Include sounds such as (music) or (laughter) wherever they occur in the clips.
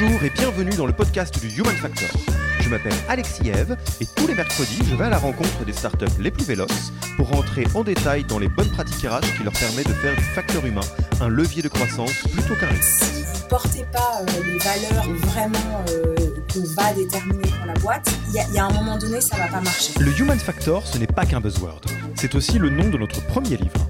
Bonjour et bienvenue dans le podcast du Human Factor. Je m'appelle Alexis Eve et tous les mercredis, je vais à la rencontre des startups les plus véloces pour rentrer en détail dans les bonnes pratiques RH qui leur permettent de faire du facteur humain un levier de croissance plutôt qu'un risque. Si vous ne portez pas euh, les valeurs vraiment euh, qu'on va déterminer pour la boîte, il y, y, a un moment donné, ça ne va pas marcher. Le Human Factor, ce n'est pas qu'un buzzword. C'est aussi le nom de notre premier livre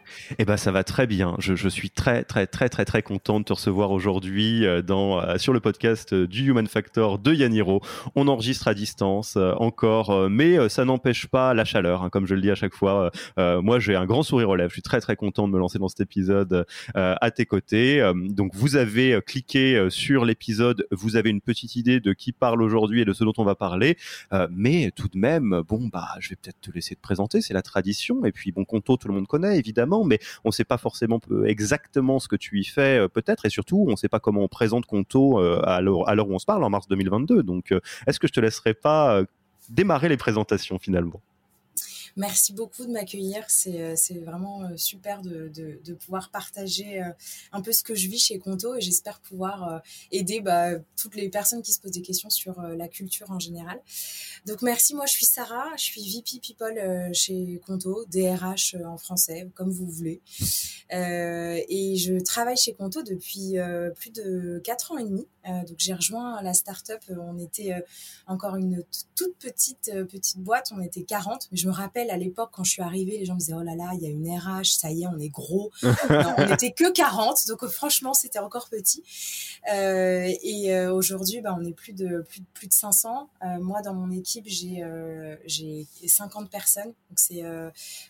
Eh ben, ça va très bien. Je, suis très, très, très, très, très content de te recevoir aujourd'hui euh, dans euh, sur le podcast euh, du Human Factor de Yaniro. On enregistre à distance encore, mais ça n'empêche pas la chaleur, hein, comme je le dis à chaque fois. moi, j'ai un grand sourire aux lèvres. Je suis très, très content de me lancer dans cet épisode à tes côtés. donc, vous avez cliqué sur l'épisode, vous avez une petite idée de qui parle aujourd'hui et de ce dont on va parler. mais tout de même, bon, bah, je vais peut-être te laisser te présenter. C'est la tradition. Et puis, bon, Conto, tout le monde connaît évidemment, on ne sait pas forcément exactement ce que tu y fais euh, peut-être, et surtout on ne sait pas comment on présente Conto euh, à l'heure où on se parle en mars 2022. Donc, euh, est-ce que je te laisserai pas démarrer les présentations finalement? Merci beaucoup de m'accueillir. C'est, euh, vraiment euh, super de, de, de, pouvoir partager euh, un peu ce que je vis chez Conto et j'espère pouvoir aider bah, toutes les personnes qui se posent des questions sur la culture en général. Donc merci, moi je suis Sarah, je suis VP People chez Conto, DRH en français, comme vous voulez. et je travaille chez Conto depuis plus de 4 ans et demi. Donc j'ai rejoint la startup, on était encore une toute petite petite boîte, on était 40, mais je me rappelle à l'époque, quand je suis arrivée, les gens me disaient Oh là là, il y a une RH, ça y est, on est gros. (laughs) on n'était que 40, donc franchement, c'était encore petit. Euh, et euh, aujourd'hui, bah, on est plus de, plus, plus de 500. Euh, moi, dans mon équipe, j'ai j'ai 50 personnes. Donc, c'est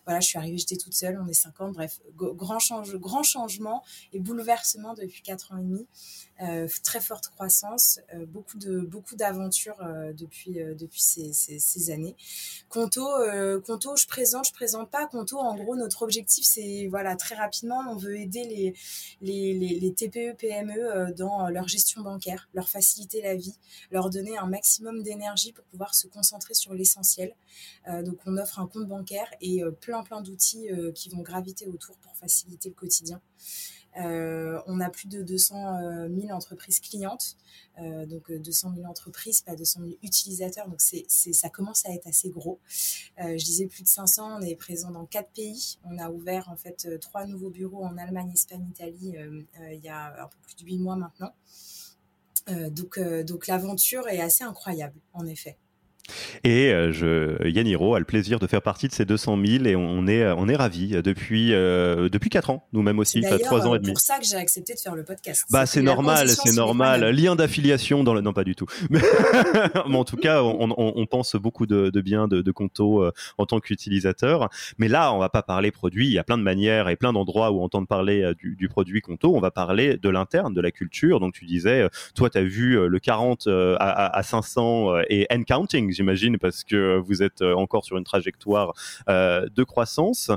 voilà, je suis arrivée, j'étais toute seule, on est 50. Bref, grand, change, grand changement et bouleversement depuis 4 ans et demi. très croissance, beaucoup de beaucoup d'aventures depuis depuis ces, ces, ces années. Conto, Conto je présente, je présente pas. Conto, en gros, notre objectif, c'est, voilà, très rapidement, on veut aider les, les, les, TPE, PME euh, dans leur gestion bancaire, leur faciliter la vie, leur donner un maximum d'énergie pour pouvoir se concentrer sur l'essentiel. Euh, donc, on offre un compte bancaire et euh, plein, plein d'outils qui vont graviter autour pour faciliter le quotidien. Euh, on a plus de 200 000 euh, entreprises clientes, euh, donc 200 000 entreprises, pas 200 000 utilisateurs, donc c'est, ça commence à être assez gros. je disais plus de 500, on est présent dans quatre pays. On a ouvert en fait trois nouveaux bureaux en Allemagne, Espagne, Italie il y a un peu plus de huit mois maintenant. donc, donc l'aventure est assez incroyable, en effet. Et euh, je, Yann Hiro a le plaisir de faire partie de ces 200 000 et on est, on est ravis depuis, euh, depuis 4 ans, nous-mêmes aussi, ça 3 ans et demi. C'est pour ça que j'ai accepté de faire le podcast. Bah, c'est normal, c'est normal. Lien d'affiliation dans le. Non, pas du tout. (laughs) Mais, en tout cas, on, on, pense beaucoup de, de bien de, de Conto euh, en tant qu'utilisateur. Mais là, on va pas parler produit. Il y a plein de manières et plein d'endroits où entendre parler du, du, produit Conto. On va parler de l'interne, de la culture. Donc, tu disais, toi, tu as vu le 40 à, à 500 et end counting, j'imagine, parce que vous êtes euh, encore sur une trajectoire euh, de croissance.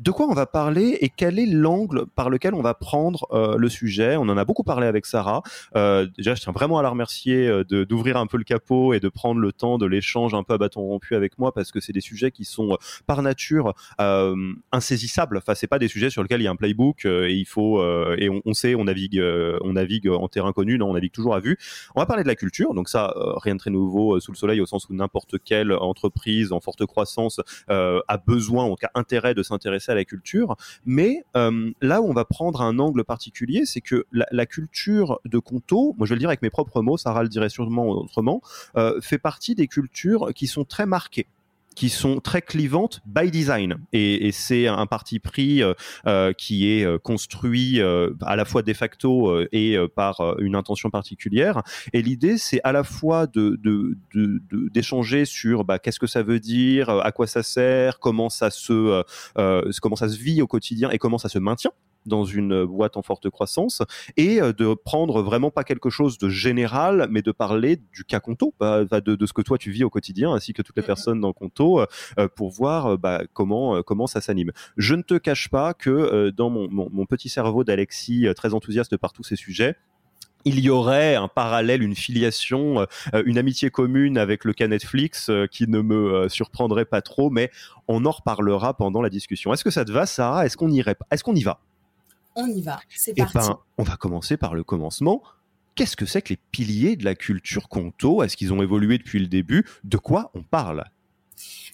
De quoi on va parler et quel est l'angle par lequel on va prendre euh, le sujet? On en a beaucoup parlé avec Sarah. Euh, déjà, je tiens vraiment à la remercier euh, d'ouvrir un peu le capot et de prendre le temps de l'échange un peu à bâton rompu avec moi parce que c'est des sujets qui sont par nature insaisissables. Enfin, c'est pas des sujets sur lesquels il y a un playbook et il faut et on, sait, on navigue, on navigue en terrain connu, non, on navigue toujours à vue. On va parler de la culture, donc ça, rien de très nouveau sous le soleil au sens où n'importe quelle entreprise en forte croissance a besoin, en tout cas intérêt de s'intéresser à la culture. Mais euh, là où on va prendre un angle particulier, c'est que la, culture de Conto, moi je le dire avec mes propres mots, Sarah le dirait sûrement autrement, euh, fait partie des cultures qui sont très marquées qui sont très clivantes by design. Et, c'est un parti pris euh, euh, qui est euh, construit à la fois de facto et par une intention particulière. Et l'idée, c'est à la fois de, d'échanger sur bah, qu'est-ce que ça veut dire, à quoi ça sert, comment ça se, comment ça se vit au quotidien et comment ça se maintient dans une boîte en forte croissance et euh, de prendre vraiment pas quelque chose de général, mais de parler du cas Conto, bah, de, de, ce que toi tu vis au quotidien, ainsi que toutes les personnes dans Conto, euh, pour voir euh, bah, comment comment ça s'anime. Je ne te cache pas que dans mon, mon, petit cerveau d'Alexis, très enthousiaste par tous ces sujets, il y aurait un parallèle, une filiation, une amitié commune avec le cas Netflix qui ne me surprendrait pas trop, mais on en reparlera pendant la discussion. Est-ce que ça te va, Sarah? Est-ce qu'on irait Est-ce qu'on y va? On y va, c'est eh parti. Ben, on va commencer par le commencement. Qu'est-ce que c'est que les piliers de la culture conto? Est-ce qu'ils ont évolué depuis le début? De quoi on parle?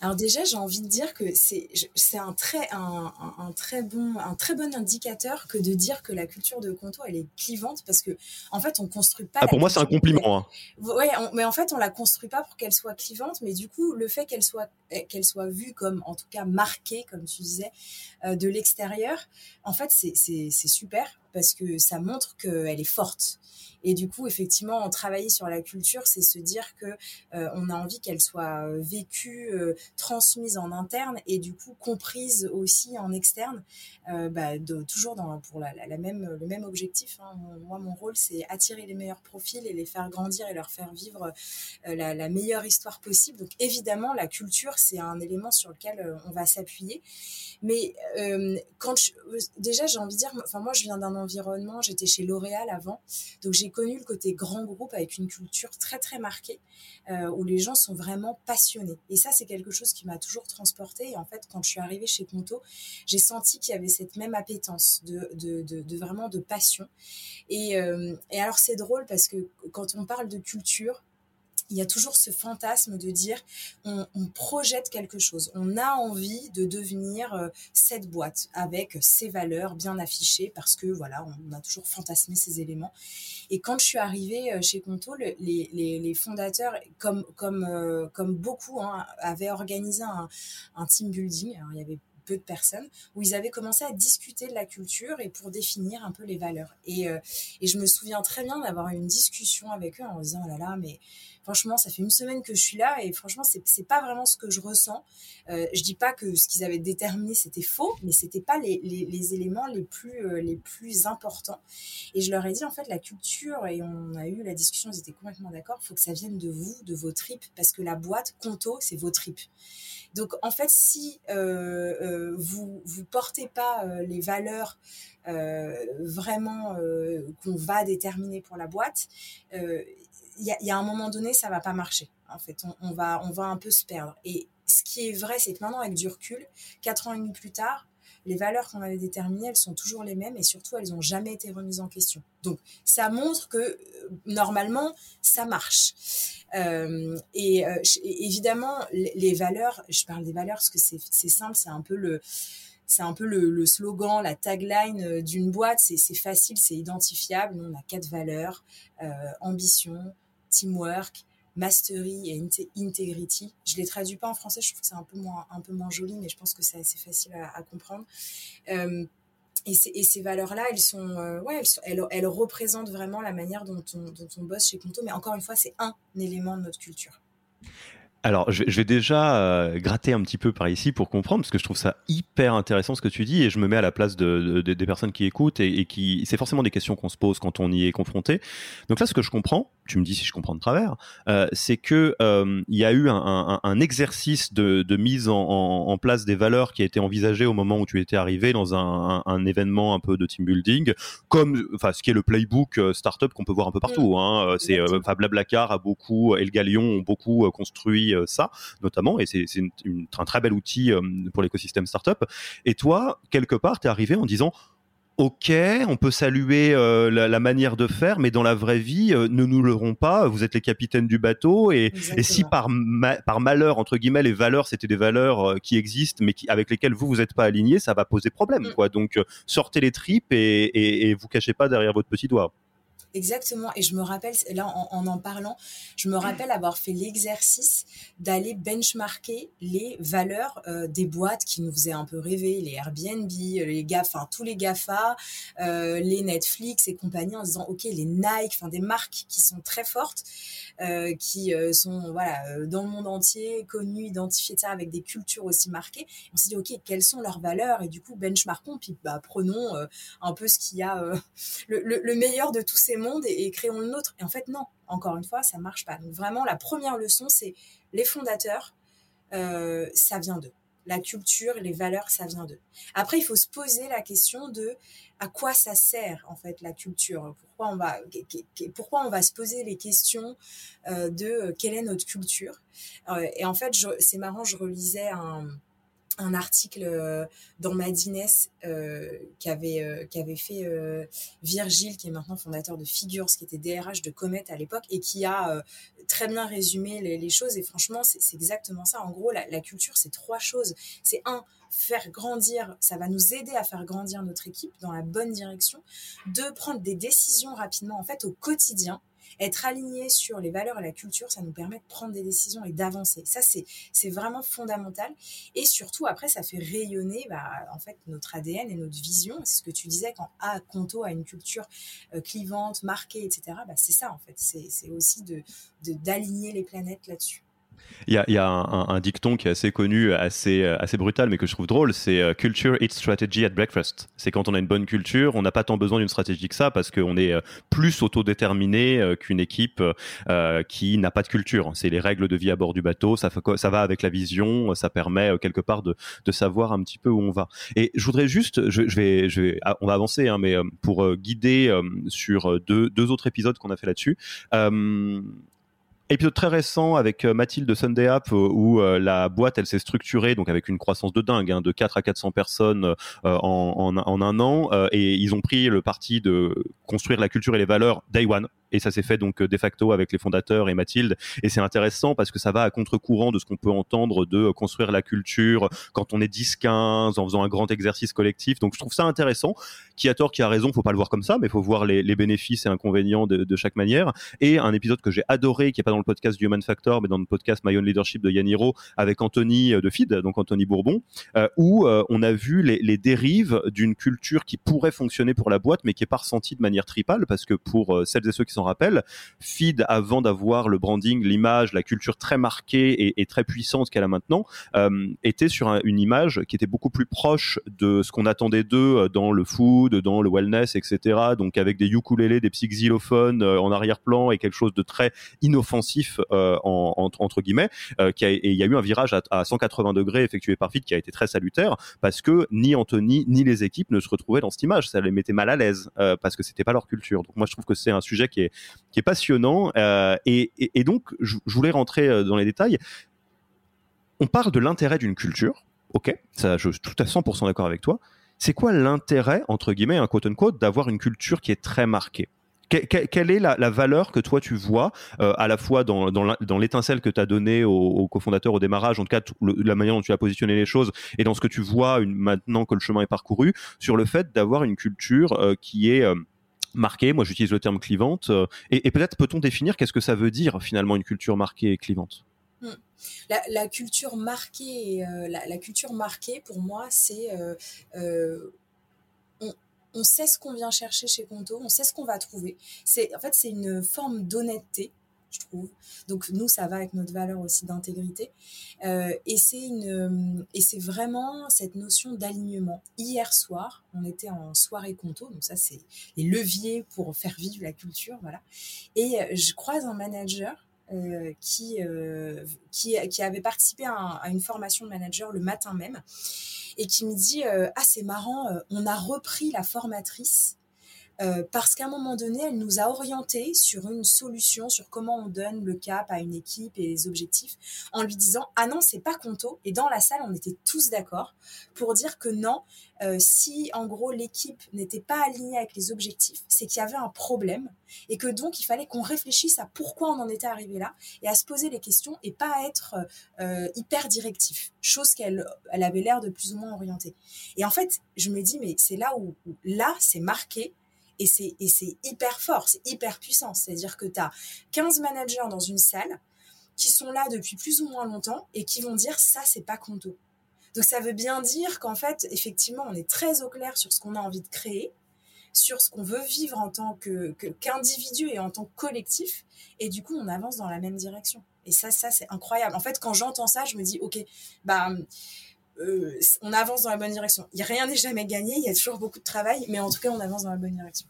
Alors déjà, j'ai envie de dire que c'est un très un, un, très bon un très bon indicateur que de dire que la culture de Conto elle est clivante parce que en fait on construit pas. Ah, pour moi c'est un compliment. Hein. Ouais, mais en fait on la construit pas pour qu'elle soit clivante, mais du coup le fait qu'elle soit qu'elle soit vue comme en tout cas marquée comme tu disais euh, de l'extérieur, en fait c'est super parce que ça montre qu'elle est forte. Et du coup, effectivement, travailler sur la culture, c'est se dire que euh, on a envie qu'elle soit euh, vécue, euh, transmise en interne et du coup comprise aussi en externe, bah, de, toujours pour la, même, le même objectif. Hein. Moi, mon rôle, c'est attirer les meilleurs profils et les faire grandir et leur faire vivre la, la, meilleure histoire possible. Donc, évidemment, la culture, c'est un élément sur lequel on va s'appuyer. Mais quand déjà, j'ai envie de dire, enfin moi, je viens d'un environnement, j'étais chez L'Oréal avant, donc j'ai connu le côté grand groupe avec une culture très très marquée euh, où les gens sont vraiment passionnés. Et ça, c'est quelque chose qui m'a toujours transporté. Et en fait, quand je suis arrivée chez Conto, j'ai senti qu'il y avait cette même appétence de, de, de, vraiment de passion. Et, euh, et alors, c'est drôle parce que quand on parle de culture, il y a toujours ce fantasme de dire on, projette quelque chose, on a envie de devenir euh, cette boîte avec ses valeurs bien affichées parce que voilà, on a toujours fantasmé ces éléments. Et quand je suis arrivée euh, chez Conto, les, fondateurs, comme, euh, beaucoup, hein, avaient organisé un, team building. Peu de personnes, où ils avaient commencé à discuter de la culture et pour définir un peu les valeurs. Et, et je me souviens très bien d'avoir eu une discussion avec eux en disant, oh là là, mais franchement, ça fait une semaine que je suis là et franchement, c'est, c'est pas vraiment ce que je ressens. Euh, je dis pas que ce qu'ils avaient déterminé c'était faux, mais c'était pas les, les, éléments les plus euh, les plus importants. Et je leur ai dit en fait la culture et on a eu la discussion, ils étaient complètement d'accord. Faut que ça vienne de vous, de vos tripes, parce que la boîte Conto c'est vos tripes. Donc en fait, si euh, vous vous portez pas les valeurs vraiment qu'on va déterminer pour la boîte, il y, a, un moment donné, ça va pas marcher. En fait, on, va, on va un peu se perdre. Et ce qui est vrai, c'est que maintenant, avec du recul, quatre ans et demi plus tard, les valeurs qu'on avait déterminées, elles sont toujours les mêmes et surtout, elles n'ont jamais été remises en question. Donc, ça montre que euh, normalement, ça marche. Euh, et euh, évidemment, les, valeurs, je parle des valeurs parce que c'est simple, c'est un peu le c'est un peu le, slogan, la tagline d'une boîte. C'est facile, c'est identifiable. On a quatre valeurs ambition, teamwork, mastery et integrity. Je les traduis pas en français, je trouve que c'est un peu moins, joli, mais je pense que c'est assez facile à, comprendre. Euh, et, ces valeurs-là, elles euh, ouais, elles, représentent vraiment la manière dont on, bosse chez Conto. Mais encore une fois, c'est un élément de notre culture. Alors, je, vais déjà euh, gratter un petit peu par ici pour comprendre, parce que je trouve ça hyper intéressant ce que tu dis, et je me mets à la place de, des personnes qui écoutent, et, qui, c'est forcément des questions qu'on se pose quand on y est confronté. Donc là, ce que je comprends, tu me dis si je comprends de travers, euh, c'est que euh, il y a eu un, un, exercice de, de mise en, en, place des valeurs qui a été envisagé au moment où tu étais arrivé dans un, un événement un peu de team building, comme, enfin, ce qui est le playbook startup qu'on peut voir un peu partout. Mmh. Hein, c'est, enfin, Blablacar a beaucoup, et le Galion ont beaucoup construit euh, ça, notamment, et c'est un très bel outil euh, pour l'écosystème startup. Et toi, quelque part, tu es arrivé en disant, Ok, on peut saluer euh, la, manière de faire, mais dans la vraie vie, ne nous leurrons pas. Vous êtes les capitaines du bateau, et, si par, par malheur entre guillemets les valeurs c'était des valeurs qui existent, mais qui, avec lesquelles vous vous n'êtes pas aligné, ça va poser problème, mm. quoi. Donc sortez les tripes et, et, et vous cachez pas derrière votre petit doigt. Exactement. Et je me rappelle, là, en en, parlant, je me rappelle avoir fait l'exercice d'aller benchmarker les valeurs euh, des boîtes qui nous faisaient un peu rêver, les Airbnb, les GAFA, enfin, tous les GAFA, euh, les Netflix et compagnie, en disant, OK, les Nike, enfin, des marques qui sont très fortes, euh, qui sont, voilà, dans le monde entier, connues, identifiées, ça, avec des cultures aussi marquées. On s'est dit, OK, quelles sont leurs valeurs? Et du coup, benchmarkons, puis, bah, prenons un peu ce qu'il y a, le, le, meilleur de tous ces mondes et, créons le nôtre. Et en fait, non, encore une fois, ça marche pas. Donc vraiment, la première leçon, c'est les fondateurs, euh, ça vient d'eux. La culture, les valeurs, ça vient d'eux. Après, il faut se poser la question de à quoi ça sert en fait la culture? Pourquoi on va, pourquoi on va se poser les questions euh, de euh, quelle est notre culture? et en fait, c'est marrant, je relisais un un article euh, dans Madines euh, qu'avait euh, qu'avait fait euh, Virgile qui est maintenant fondateur de Figures qui était DRH de Comet à l'époque et qui a très bien résumé les, les choses. Et franchement c'est exactement ça. En gros la, la culture c'est trois choses. C'est un faire grandir ça va nous aider à faire grandir notre équipe dans la bonne direction. Deux prendre des décisions rapidement en fait au quotidien être aligné sur les valeurs et la culture, ça nous permet de prendre des décisions et d'avancer. Ça, c'est vraiment fondamental. Et surtout, après, ça fait rayonner bah, en fait notre ADN et notre vision. C'est ce que tu disais quand A, Conto a une culture euh, clivante, marquée, etc. Bah, c'est ça, en fait. C'est aussi de d'aligner les planètes là-dessus. Il y a, un, dicton qui est assez connu, assez, euh, assez brutal, mais que je trouve drôle, c'est euh, Culture eats strategy at breakfast. C'est quand on a une bonne culture, on n'a pas tant besoin d'une stratégie que ça, parce qu'on est euh, plus autodéterminé qu'une équipe qui n'a pas de culture. C'est les règles de vie à bord du bateau, ça, va avec la vision, ça permet quelque part de, savoir un petit peu où on va. Et je voudrais juste, ah, on va avancer, hein, mais pour guider sur deux autres épisodes qu'on a fait là-dessus épisode très récent avec euh, Mathilde de Sunday App euh, où euh, la boîte elle s'est structurée donc avec une croissance de dingue hein, de 4 à 400 personnes en, en, un an et ils ont pris le parti de construire la culture et les valeurs day one et ça s'est fait donc de facto avec les fondateurs et Mathilde. Et c'est intéressant parce que ça va à contre-courant de ce qu'on peut entendre de construire la culture quand on est 10 15 en faisant un grand exercice collectif. Donc je trouve ça intéressant. Qui a tort qui a raison faut pas le voir comme ça mais faut voir les, bénéfices et inconvénients de, chaque manière. Et un épisode que j'ai adoré qui est pas dans le podcast du Human Factor mais dans le podcast My Own Leadership de Yaniro avec Anthony euh, de Feed donc Anthony Bourbon euh, où euh, on a vu les, les dérives d'une culture qui pourrait fonctionner pour la boîte mais qui est pas ressentie de manière tripale parce que pour celles et ceux qui s'en rappelle, Feed, avant d'avoir le branding, l'image, la culture très marquée et, très puissante qu'elle a maintenant, euh, était sur une image qui était beaucoup plus proche de ce qu'on attendait d'eux euh, dans le food, dans le wellness, etc. Donc avec des ukulélés, des petits euh, en arrière-plan et quelque chose de très inoffensif en, entre guillemets. et il y a eu un virage à, 180 degrés effectué par Feed qui a été très salutaire parce que ni Anthony ni les équipes ne se retrouvaient dans cette image. Ça les mettait mal à l'aise parce que c'était pas leur culture. Donc moi je trouve que c'est un sujet qui est qui est passionnant. Euh, et, donc, je, voulais rentrer euh, dans les détails. On parle de l'intérêt d'une culture. Ok, ça, je suis tout à 100% d'accord avec toi. C'est quoi l'intérêt, entre guillemets, un quote unquote, d'avoir une culture qui est très marquée? Quelle est la, valeur que toi tu vois euh, à la fois dans, l'étincelle que tu as donnée au, au cofondateur au démarrage, en tout cas la manière dont tu as positionné les choses et dans ce que tu vois maintenant que le chemin est parcouru, sur le fait d'avoir une culture qui est marquée. Moi, j'utilise le terme clivante. et, peut-être peut-on définir qu'est-ce que ça veut dire finalement une culture marquée et clivante? Hmm. la, culture marquée, la, culture marquée pour moi, c'est on, sait ce qu'on vient chercher chez Conto, on sait ce qu'on va trouver. C'est en fait c'est une forme d'honnêteté je trouve. Donc nous, ça va avec notre valeur aussi d'intégrité. Euh, et c'est une et c'est vraiment cette notion d'alignement. Hier soir, on était en soirée conto, donc ça c'est les leviers pour faire vivre la culture, voilà. Et je croise un manager euh, qui, euh, qui, qui, avait participé à, une formation de manager le matin même et qui me dit Ah, c'est marrant, on a repris la formatrice euh, parce qu'à un moment donné, elle nous a orientés sur une solution, sur comment on donne le cap à une équipe et les objectifs, en lui disant ah non c'est pas Conto. Et dans la salle, on était tous d'accord pour dire que non, euh, si en gros l'équipe n'était pas alignée avec les objectifs, c'est qu'il y avait un problème et que donc il fallait qu'on réfléchisse à pourquoi on en était arrivé là et à se poser les questions et pas être euh, hyper directif, chose qu'elle elle avait l'air de plus ou moins orienter. Et en fait, je me dis mais c'est là où là c'est marqué et c'est, hyper fort, c'est hyper puissant. C'est-à-dire que tu as 15 managers dans une salle qui sont là depuis plus ou moins longtemps et qui vont dire ça, c'est pas Conto. Donc ça veut bien dire qu'en fait, effectivement, on est très au clair sur ce qu'on a envie de créer, sur ce qu'on veut vivre en tant qu'individu et en tant que collectif. Et du coup, on avance dans la même direction. Et ça, ça, c'est incroyable. En fait, quand j'entends ça, je me dis, OK, bah, euh, on avance dans la bonne direction. Rien n'est jamais gagné, il y a toujours beaucoup de travail, mais en tout cas, on avance dans la bonne direction.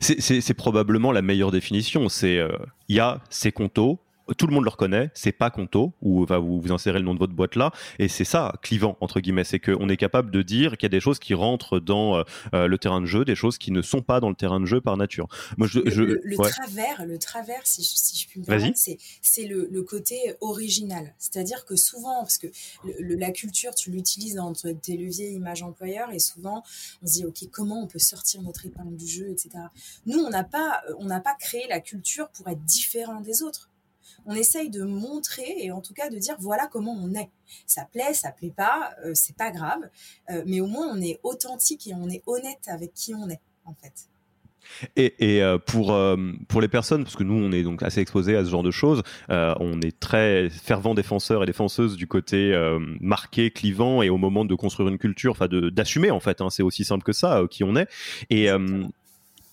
C'est probablement la meilleure définition. C'est euh, il y a ces tout le monde le reconnaît, c'est pas Conto, ou va vous, vous insérez le nom de votre boîte là, et c'est ça, clivant, entre guillemets, c'est qu'on est capable de dire qu'il y a des choses qui rentrent dans euh, le terrain de jeu, des choses qui ne sont pas dans le terrain de jeu par nature. Moi, je, le, travers, le travers, si je, puis me permettre, c'est le, côté original. C'est-à-dire que souvent, parce que la culture, tu l'utilises dans tes leviers image employeur, et souvent, on se dit, OK, comment on peut sortir notre épingle du jeu, etc. Nous, on n'a pas, on n'a pas créé la culture pour être différent des autres on essaye de montrer et en tout cas de dire voilà comment on est. Ça plaît, ça plaît pas, euh, c'est pas grave, euh, mais au moins on est authentique et on est honnête avec qui on est en fait. Et, euh, pour, pour les personnes, parce que nous on est donc assez exposés à ce genre de choses, on est très fervents défenseurs et défenseuses du côté marqué, clivant et au moment de construire une culture, enfin d'assumer en fait, hein, c'est aussi simple que ça, qui on est. Et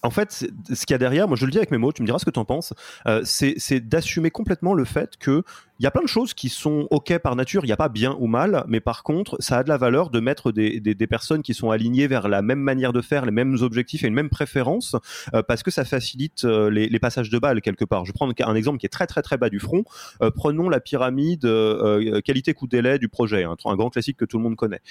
en fait, ce qu'il y a derrière, moi je le dis avec mes mots, tu me diras ce que tu en penses, euh, c'est d'assumer complètement le fait que il y a plein de choses qui sont ok par nature, il n'y a pas bien ou mal, mais par contre, ça a de la valeur de mettre des, personnes qui sont alignées vers la même manière de faire, les mêmes objectifs et une même préférence, euh, parce que ça facilite euh, les, passages de balles quelque part. Je prends un exemple qui est très très très bas du front. prenons la pyramide qualité-coût-délai du projet, un grand classique que tout le monde connaît.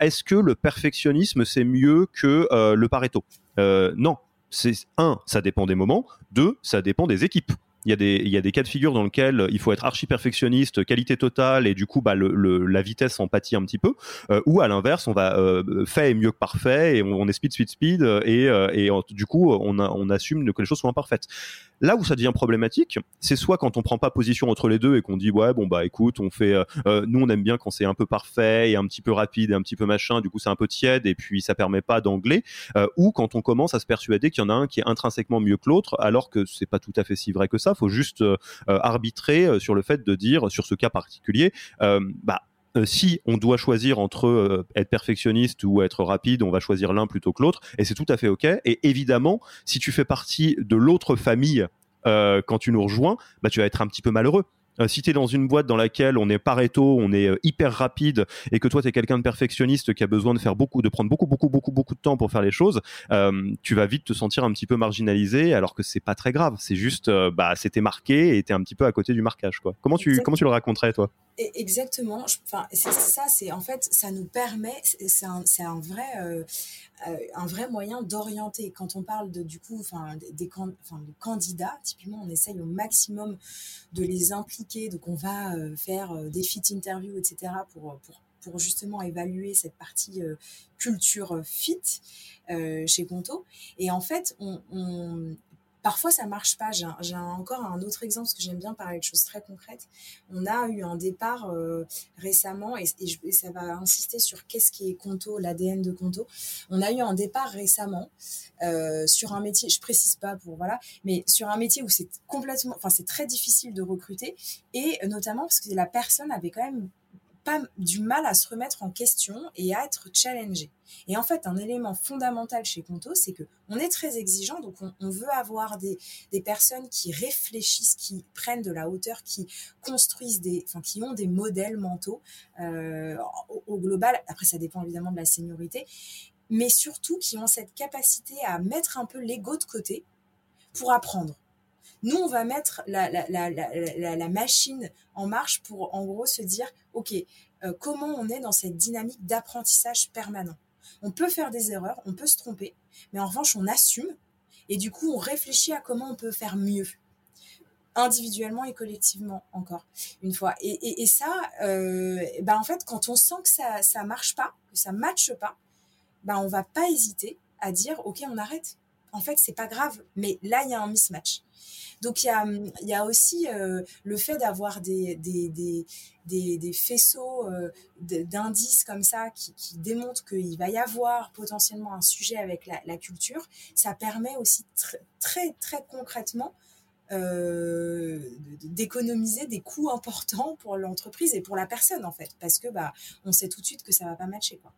Est-ce que le perfectionnisme c'est mieux que le Pareto? Non, c'est un, ça dépend des moments, deux, ça dépend des équipes il y, a des, cas de figure dans lesquels il faut être archi perfectionniste, qualité totale, et du coup, bah, le, la vitesse en pâtit un petit peu. Euh, ou à l'inverse, on va euh, fait est mieux que parfait, et on, est speed, speed, speed, et, euh, et du coup, on, on assume que les choses sont imparfaites. Là où ça devient problématique, c'est soit quand on prend pas position entre les deux et qu'on dit ouais bon bah écoute, on fait, nous on aime bien quand c'est un peu parfait et un petit peu rapide et un petit peu machin, du coup c'est un peu tiède et puis ça permet pas d'angler, ou quand on commence à se persuader qu'il y en a un qui est intrinsèquement mieux que l'autre, alors que c'est pas tout à fait si vrai que ça. Faut juste euh, euh, arbitrer euh, sur le fait de dire, sur ce cas particulier, bah, si on doit choisir entre être perfectionniste ou être rapide, on va choisir l'un plutôt que l'autre, et c'est tout à fait ok. Et évidemment, si tu fais partie de l'autre famille quand tu nous rejoins, bah, tu vas être un petit peu malheureux euh, si tu es dans une boîte dans laquelle on est pareto, on est euh, hyper rapide et que toi tu es quelqu'un de perfectionniste qui a besoin de faire beaucoup, de prendre beaucoup, beaucoup, beaucoup, beaucoup de temps pour faire les choses, euh, tu vas vite te sentir un petit peu marginalisé alors que c'est pas très grave. C'est juste, bah, c'était marqué et t'es un petit peu à côté du marquage, quoi. Comment tu, comment tu le raconterais, toi? Exactement. Enfin, ça, c'est en fait, ça nous permet, c'est un, un, vrai, euh, euh, un vrai moyen d'orienter. Quand on parle de, du coup, enfin, des, enfin, candidats, typiquement, on essaye au maximum de les impliquer. Donc, on va euh, faire des fit interviews, etc., pour, pour, pour justement évaluer cette partie culture fit chez Conto. Et en fait, on parfois ça marche pas. J'ai encore un autre exemple parce que j'aime bien parler de choses très concrètes. On a eu un départ récemment et, ça va insister sur qu'est-ce qui est Conto, l'ADN de Conto. On a eu un départ récemment sur un métier, je précise pas pour voilà, mais sur un métier où c'est complètement, enfin c'est très difficile de recruter et notamment parce que la personne avait quand même pas du mal à se remettre en question et à être challengé. Et en fait, un élément fondamental chez Conto, c'est que on est très exigeant, donc on, veut avoir des, des, personnes qui réfléchissent, qui prennent de la hauteur, qui construisent des, enfin, qui ont des modèles mentaux euh, au, au, global. Après, ça dépend évidemment de la seniorité, mais surtout qui ont cette capacité à mettre un peu l'ego de côté pour apprendre. Nous, on va mettre la, machine en marche pour, en gros, se dire, OK, euh, comment on est dans cette dynamique d'apprentissage permanent. On peut faire des erreurs, on peut se tromper, mais en revanche, on assume et du coup, on réfléchit à comment on peut faire mieux individuellement et collectivement encore une fois. Et, ça euh, ben en fait quand on sent que ça ça marche pas que ça matche pas ben on va pas hésiter à dire ok on arrête en fait c'est pas grave mais là il y a un mismatch donc il y a, aussi euh, le fait d'avoir des, faisceaux euh, d'indices comme ça qui, qui démontrent qu'il va y avoir potentiellement un sujet avec la, culture. Ça permet aussi très très concrètement euh, d'économiser des coûts importants pour l'entreprise et pour la personne en fait parce que bah on sait tout de suite que ça va pas matcher quoi.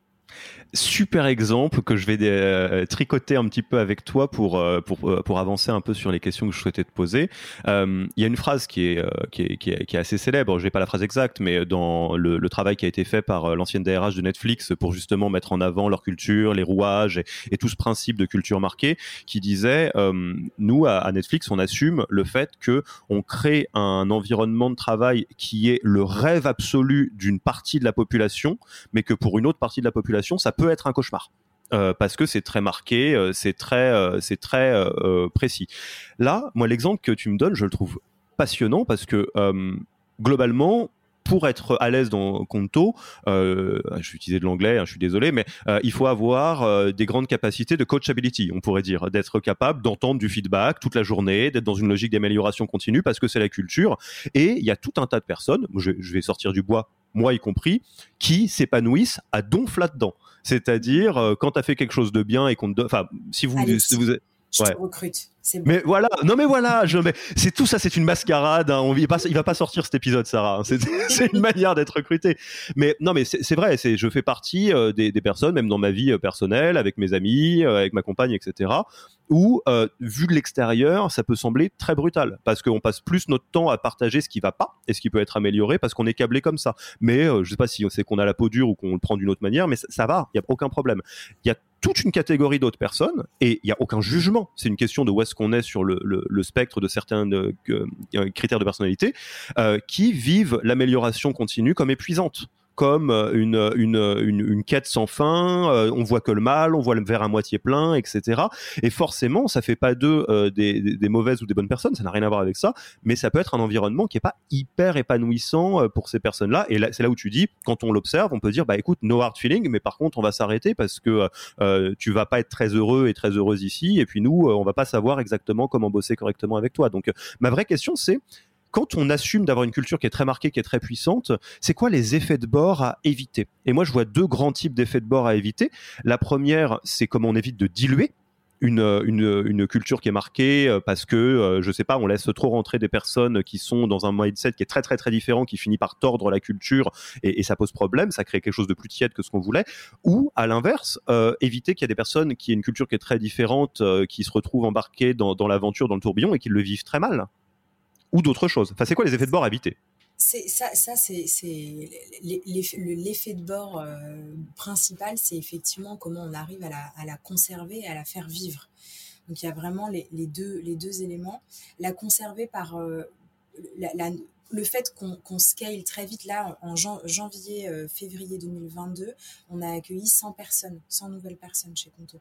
Super exemple que je vais euh, tricoter un petit peu avec toi pour, euh, pour, euh, pour avancer un peu sur les questions que je souhaitais te poser. Il y a une phrase qui est, qui est, qui est, assez célèbre, je n'ai pas la phrase exacte, mais dans le, travail qui a été fait par l'ancienne DRH de Netflix pour justement mettre en avant leur culture, les rouages et, tout ce principe de culture marquée, qui disait, nous à, à, Netflix, on assume le fait que on crée un environnement de travail qui est le rêve absolu d'une partie de la population, mais que pour une autre partie de la population, ça peut être un cauchemar. Euh, parce que c'est très marqué, euh, c'est très, euh, c'est très précis. Là, moi, l'exemple que tu me donnes, je le trouve passionnant parce que globalement, pour être à l'aise dans Conto, je vais utiliser de l'anglais, hein, je suis désolé, mais il faut avoir des grandes capacités de coachability, on pourrait dire, d'être capable d'entendre du feedback toute la journée, d'être dans une logique d'amélioration continue parce que c'est la culture. Et il y a tout un tas de personnes, je, je vais sortir du bois moi y compris, qui s'épanouissent à donf là-dedans. C'est-à-dire, euh, quand tu as fait quelque chose de bien et qu'on te... Enfin, si vous... si vous je te recrute. Mais voilà, non mais voilà, je, c'est tout ça, c'est une mascarade. Hein. On, il, va, il va pas sortir cet épisode, Sarah. Hein. C'est, (laughs) une manière d'être recruté. Mais non, mais c'est, vrai. C'est, je fais partie euh, des, personnes, même dans ma vie euh, personnelle, avec mes amis, avec ma compagne, etc où, euh, vu de l'extérieur, ça peut sembler très brutal, parce qu'on passe plus notre temps à partager ce qui va pas et ce qui peut être amélioré, parce qu'on est câblé comme ça. Mais euh, je sais pas si sait qu'on a la peau dure ou qu'on le prend d'une autre manière, mais ça, va, il y a aucun problème. Il y a toute une catégorie d'autres personnes et il y a aucun jugement. C'est une question de où est-ce qu'on est sur le, spectre de certains de, euh, critères de personnalité euh, qui vivent l'amélioration continue comme épuisante comme euh, une, une, une, quête sans fin, euh, on voit que le mal, on voit le verre à moitié plein, etc. Et forcément, ça fait pas d'eux euh, des, des, mauvaises ou des bonnes personnes, ça n'a rien à voir avec ça, mais ça peut être un environnement qui est pas hyper épanouissant pour ces personnes-là. Et là, c'est là où tu dis, quand on l'observe, on peut dire, bah écoute, no hard feeling, mais par contre, on va s'arrêter parce que euh, tu vas pas être très heureux et très heureuse ici, et puis nous, on va pas savoir exactement comment bosser correctement avec toi. Donc, ma vraie question, c'est quand on assume d'avoir une culture qui est très marquée, qui est très puissante, c'est quoi les effets de bord à éviter? Et moi, je vois deux grands types d'effets de bord à éviter. La première, c'est comment on évite de diluer une, une, culture qui est marquée euh, parce que, euh, je sais pas, on laisse trop rentrer des personnes qui sont dans un mindset qui est très très très différent, qui finit par tordre la culture et, ça pose problème, ça crée quelque chose de plus tiède que ce qu'on voulait. Ou à l'inverse, euh, éviter qu'il y ait des personnes qui aient une culture qui est très différente, qui se retrouvent embarquées dans, dans l'aventure, dans le tourbillon et qui le vivent très mal ou d'autres choses Enfin, c'est quoi les effets de bord c'est ça, ça c'est l'effet de bord euh, principal, c'est effectivement comment on arrive à la, à la, conserver, à la faire vivre. Donc il y a vraiment les, deux, éléments. La conserver par euh, la, le fait qu'on scale très vite, là, en janvier, euh, février 2022, on a accueilli 100 personnes, 100 nouvelles personnes chez Conto.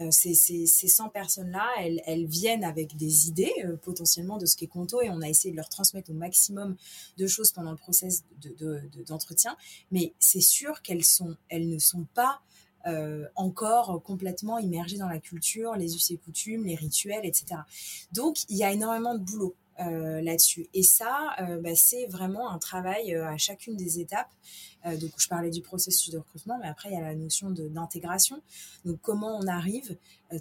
Euh, ces, ces, 100 personnes-là, elles, viennent avec des idées euh, potentiellement de ce qu'est Conto et on a essayé de leur transmettre au maximum de choses pendant le process d'entretien. De, mais c'est sûr qu'elles elles ne sont pas encore complètement immergé dans la culture, les us et coutumes, les rituels, etc. Donc, il y a énormément de boulot. Euh, là-dessus. Et ça, euh, bah, c'est vraiment un travail euh, à chacune des étapes. donc, je parlais du processus de recrutement, mais après, il y a la notion d'intégration. Donc, comment on arrive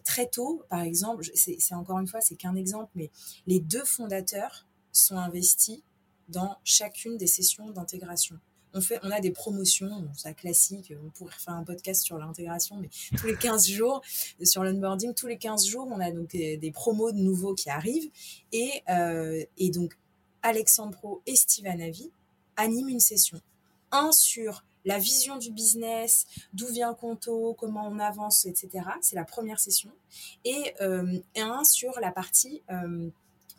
très tôt, par exemple, c'est encore une fois, c'est qu'un exemple, mais les deux fondateurs sont investis dans chacune des sessions d'intégration on, fait, on a des promotions, ça classique, on pourrait faire un podcast sur l'intégration, mais tous les 15 (laughs) jours, sur l'onboarding, tous les 15 jours, on a donc des, promos de nouveaux qui arrivent. Et, euh, et donc, Alexandre Pro et Steven Avi animent une session. Un sur la vision du business, d'où vient Conto, comment on avance, etc. C'est la première session. Et euh, un sur la partie... Euh,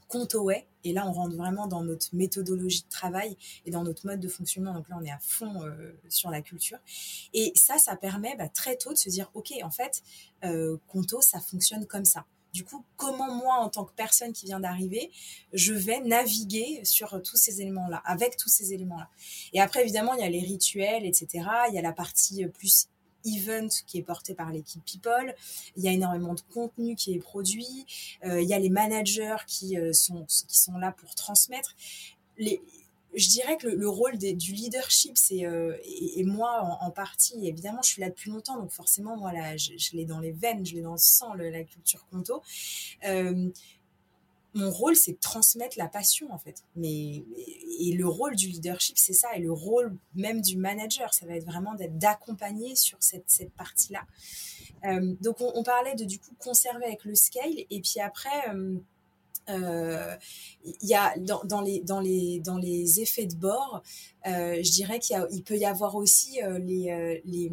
Contoway. Et là, on rentre vraiment dans notre méthodologie de travail et dans notre mode de fonctionnement. Donc là, on est à fond euh, sur la culture. Et ça, ça permet bah, très tôt de se dire, OK, en fait, euh, Conto, ça fonctionne comme ça. Du coup, comment moi, en tant que personne qui vient d'arriver, je vais naviguer sur tous ces éléments-là, avec tous ces éléments-là. Et après, évidemment, il y a les rituels, etc. Il y a la partie plus event qui est porté par l'équipe People. Il y a énormément de contenu qui est produit. Euh, il y a les managers qui, euh, sont, qui sont là pour transmettre. Je dirais que le, rôle du leadership, c'est euh, et, moi en, partie, évidemment, je suis là depuis longtemps, donc forcément, moi, là, je, l'ai dans les veines, je l'ai dans le sang, la culture conto mon rôle, c'est de transmettre la passion, en fait. Mais, et le rôle du leadership, c'est ça. Et le rôle même du manager, ça va être vraiment d'être d'accompagner sur cette, cette partie-là. Euh, donc, on, parlait de, du coup, conserver avec le scale. Et puis après, euh, euh, y a dans, les, dans, les, dans les effets de bord, je dirais qu'il il peut y avoir aussi les, les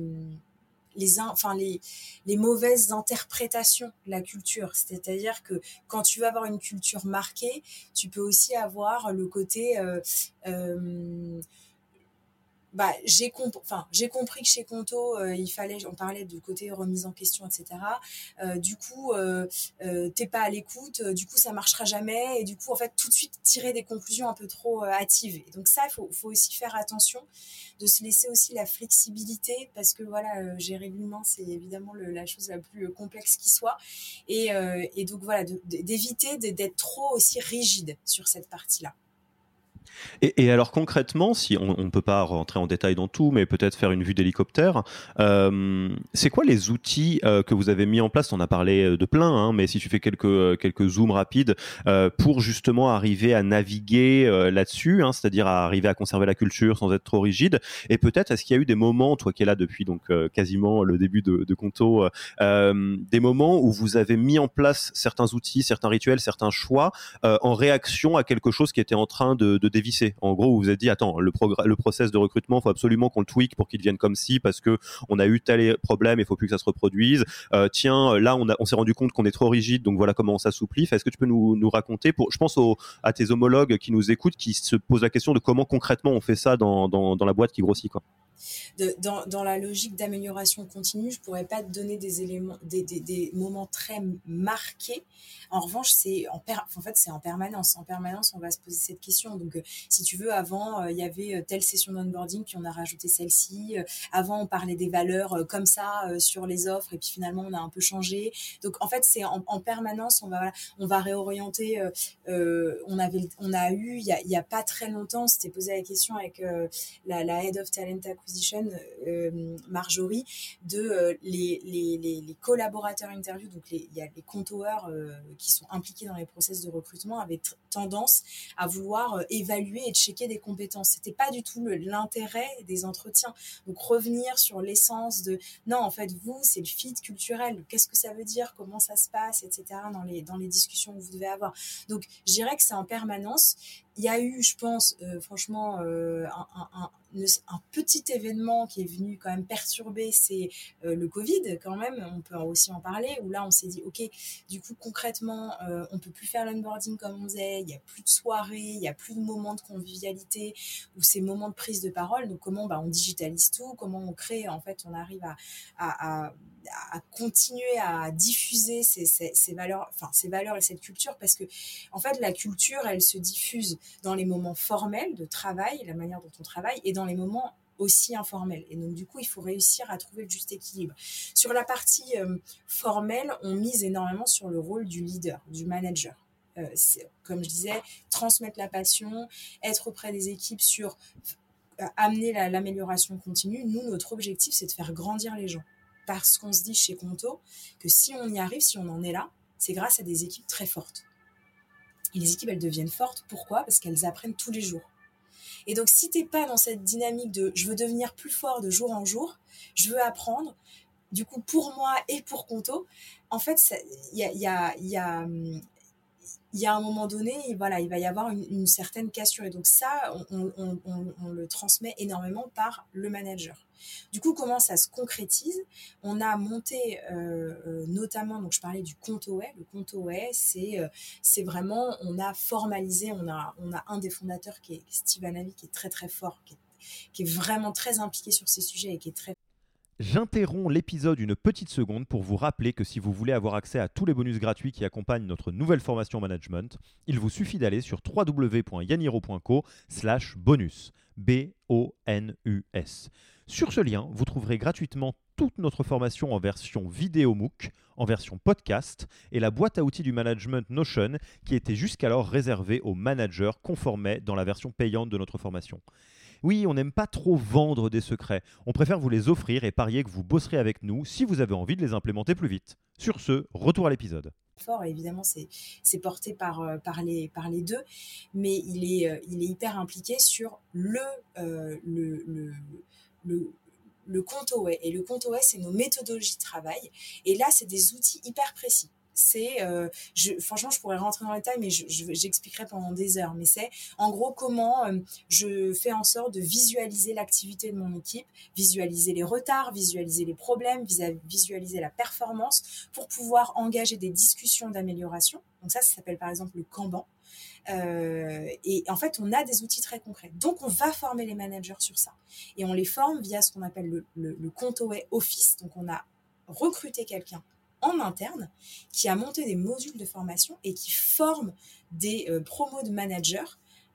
les, mauvaises interprétations de la culture. C'est-à-dire que quand tu veux avoir une culture marquée, tu peux aussi avoir le côté euh, euh, bah, j'ai j'ai compris que chez Conto, euh, il fallait, on parlait du côté remise en question, etc. Euh, du coup, euh, euh, t'es pas à l'écoute, du coup, ça marchera jamais. Et du coup, en fait, tout de suite, tirer des conclusions un peu trop hâtives. Et donc ça, il faut, faut, aussi faire attention de se laisser aussi la flexibilité parce que voilà, gérer l'humain, c'est évidemment la chose la plus complexe qui soit. Et, et donc voilà, d'éviter d'être trop aussi rigide sur cette partie-là. Et, alors concrètement, si on ne peut pas rentrer en détail dans tout, mais peut-être faire une vue d'hélicoptère, euh, c'est quoi les outils euh, que vous avez mis en place? On a parlé euh, de plein, hein, mais si tu fais quelques, quelques zooms rapides pour justement arriver à naviguer là-dessus, hein, c'est-à-dire à arriver à conserver la culture sans être trop rigide. Et peut-être, est-ce qu'il y a eu des moments, toi qui es là depuis donc quasiment le début de, de Conto, des moments où vous avez mis en place certains outils, certains rituels, certains choix en réaction à quelque chose qui était en train de, de en gros, vous vous êtes dit, attends, le, le process de recrutement, faut absolument qu'on le tweak pour qu'il devienne comme ci parce que on a eu tel problème, il faut plus que ça se reproduise. Euh, tiens, là, on, s'est rendu compte qu'on est trop rigide, donc voilà comment on s'assouplit. Est-ce que tu peux nous, raconter, pour, je pense à tes homologues qui nous écoutent, qui se posent la question de comment concrètement on fait ça dans, dans, dans la boîte qui grossit, quoi dans, la logique d'amélioration continue, je pourrais pas te donner des éléments, des, moments très marqués. En revanche, c'est en, fait c'est en permanence. En permanence, on va se poser cette question. Donc, euh, si tu veux, avant euh, il y avait euh, telle session d'onboarding, puis on a rajouté celle-ci. avant, on parlait des valeurs comme ça sur les offres, et puis finalement, on a un peu changé. Donc, en fait, c'est en, en, permanence. On va on va réorienter. on avait, on a eu il y a, pas très longtemps, c'était posé la question avec la, la head of talent acquisition euh, Marjorie de euh, les, collaborateurs interview, donc il y a les compteurs euh, qui sont impliqués dans les process de recrutement, avaient tendance à vouloir évaluer et checker des compétences. C'était pas du tout l'intérêt des entretiens. Donc revenir sur l'essence de non, en fait, vous, c'est le fit culturel. Qu'est-ce que ça veut dire? Comment ça se passe, etc. dans les, dans les discussions que vous devez avoir. Donc je dirais que c'est en permanence. Il y a eu, je pense, franchement, un, un, un petit événement qui est venu quand même perturber, c'est euh, le Covid quand même, on peut aussi en parler, où là on s'est dit, ok, du coup concrètement, euh, on peut plus faire l'onboarding comme on faisait, il y a plus de soirées, il y a plus de moments de convivialité ou ces moments de prise de parole, donc comment bah, on digitalise tout, comment on crée, en fait on arrive à, à, à, continuer à diffuser ces, ces, ces, valeurs, enfin ces valeurs et cette culture, parce que en fait la culture, elle se diffuse dans les moments formels de travail, la manière dont on travaille, et dans les moments aussi informel. Et donc, du coup, il faut réussir à trouver le juste équilibre. Sur la partie euh, formelle, on mise énormément sur le rôle du leader, du manager. Euh, comme je disais, transmettre la passion, être auprès des équipes sur euh, amener l'amélioration continue. Nous, notre objectif, c'est de faire grandir les gens. Parce qu'on se dit chez Conto que si on y arrive, si on en est là, c'est grâce à des équipes très fortes. Et les équipes, elles deviennent fortes. Pourquoi? Parce qu'elles apprennent tous les jours. Et donc, si tu n'es pas dans cette dynamique de je veux devenir plus fort de jour en jour, je veux apprendre, du coup, pour moi et pour Conto, en fait, il y a, y, a, y, a, y a un moment donné, voilà, il va y avoir une, certaine cassure. Et donc ça, on, le transmet énormément par le manager. Du coup, comment ça se concrétise? On a monté euh, euh, notamment, donc je parlais du compte OE. Le compte OE, c'est euh, c'est vraiment, on a formalisé, on a, on a un des fondateurs qui est Steve Anavi, qui est très très fort, qui est, vraiment très impliqué sur ces sujets et qui est très J'interromps l'épisode une petite seconde pour vous rappeler que si vous voulez avoir accès à tous les bonus gratuits qui accompagnent notre nouvelle formation management, il vous suffit d'aller sur www.yaniro.co slash bonus. Sur ce lien, vous trouverez gratuitement toute notre formation en version vidéo MOOC, en version podcast et la boîte à outils du management Notion qui était jusqu'alors réservée aux managers conformés dans la version payante de notre formation. Oui, on n'aime pas trop vendre des secrets. On préfère vous les offrir et parier que vous bosserez avec nous si vous avez envie de les implémenter plus vite. Sur ce, retour à l'épisode fort. évidemment, c'est porté par, euh, par, les, deux, mais il est, euh, hyper impliqué sur le, euh, le compte OE. Et le compte OE, c'est nos méthodologies de travail. Et là, c'est des outils hyper précis c'est, euh, franchement, je pourrais rentrer dans les détails, mais j'expliquerai pendant des heures. Mais c'est en gros comment euh, je fais en sorte de visualiser l'activité de mon équipe, visualiser les retards, visualiser les problèmes, visualiser la performance pour pouvoir engager des discussions d'amélioration. Donc ça, ça s'appelle par exemple le Kanban. Euh, et en fait, on a des outils très concrets. Donc, on va former les managers sur ça. Et on les forme via ce qu'on appelle le, le, le Office. Donc, on a recruté quelqu'un en interne qui a monté des modules de formation et qui forme des euh, promos de managers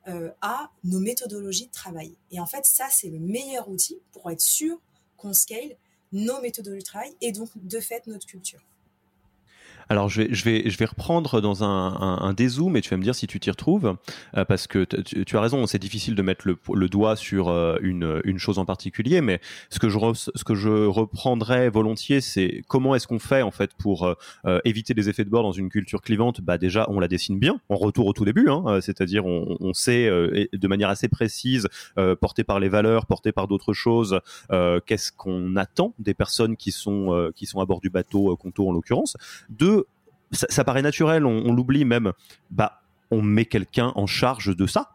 euh, à nos méthodologies de travail. Et en fait, ça, c'est le meilleur outil pour être sûr qu'on scale nos méthodologies de travail et donc, de fait, notre culture. Alors je vais, je vais, je vais reprendre dans un, un, un dézoom et tu vas me dire si tu t'y retrouves, euh, parce que tu, as raison, c'est difficile de mettre le, le doigt sur euh, une, une, chose en particulier, mais ce que je, ce que je reprendrais volontiers, c'est comment est-ce qu'on fait en fait pour euh, éviter les effets de bord dans une culture clivante? Bah déjà, on la dessine bien, en retour au tout début, hein, c'est-à-dire on, on, sait de manière assez précise, portée par les valeurs, portée par d'autres choses, qu'est-ce qu'on attend des personnes qui sont qui sont à bord du bateau Contour en l'occurrence. Ça, paraît naturel, on, l'oublie même. Bah, on met quelqu'un en charge de ça.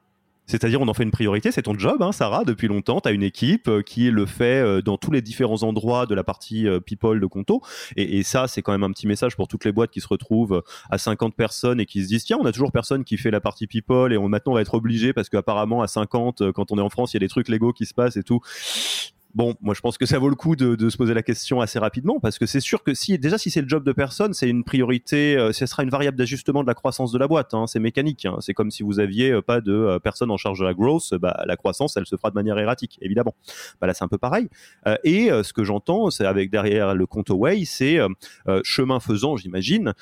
C'est-à-dire, on en fait une priorité, c'est ton job, hein, Sarah, depuis longtemps. Tu as une équipe euh, qui le fait euh, dans tous les différents endroits de la partie euh, people de Conto. Et, ça, c'est quand même un petit message pour toutes les boîtes qui se retrouvent à 50 personnes et qui se disent, tiens, on a toujours personne qui fait la partie people et maintenant on va être obligé parce qu'apparemment, à 50, quand on est en France, il y a des trucs légaux qui se passent et tout. Bon, moi je pense que ça vaut le coup de, se poser la question assez rapidement parce que c'est sûr que si déjà si c'est le job de personne, c'est une priorité, euh, ce sera une variable d'ajustement de la croissance de la boîte. Hein, c'est mécanique. Hein. c'est comme si vous aviez euh, pas de euh, personne en charge de la growth, bah, la croissance elle se fera de manière erratique, évidemment. Bah, là c'est un peu pareil. et ce que j'entends, c'est avec derrière le compte away, c'est chemin faisant, j'imagine,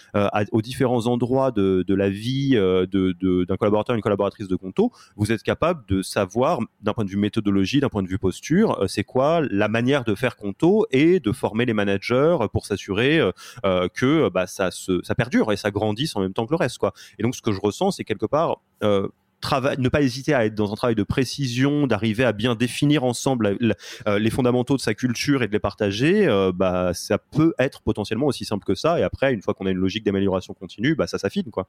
aux différents endroits de, de la vie de, d'un collaborateur, une collaboratrice de Conto, vous êtes capable de savoir d'un point de vue méthodologie, d'un point de vue posture, c'est quoi la manière de faire Conto et de former les managers pour s'assurer euh, euh, que bah, ça, ça perdure et ça grandisse en même temps que le reste. Quoi. Et donc ce que je ressens, c'est quelque part... Euh, ne pas hésiter à être dans un travail de précision, d'arriver à bien définir ensemble les fondamentaux de sa culture et de les partager, bah, ça peut être potentiellement aussi simple que ça. Et après, une fois qu'on a une logique d'amélioration continue, bah, ça s'affine. quoi.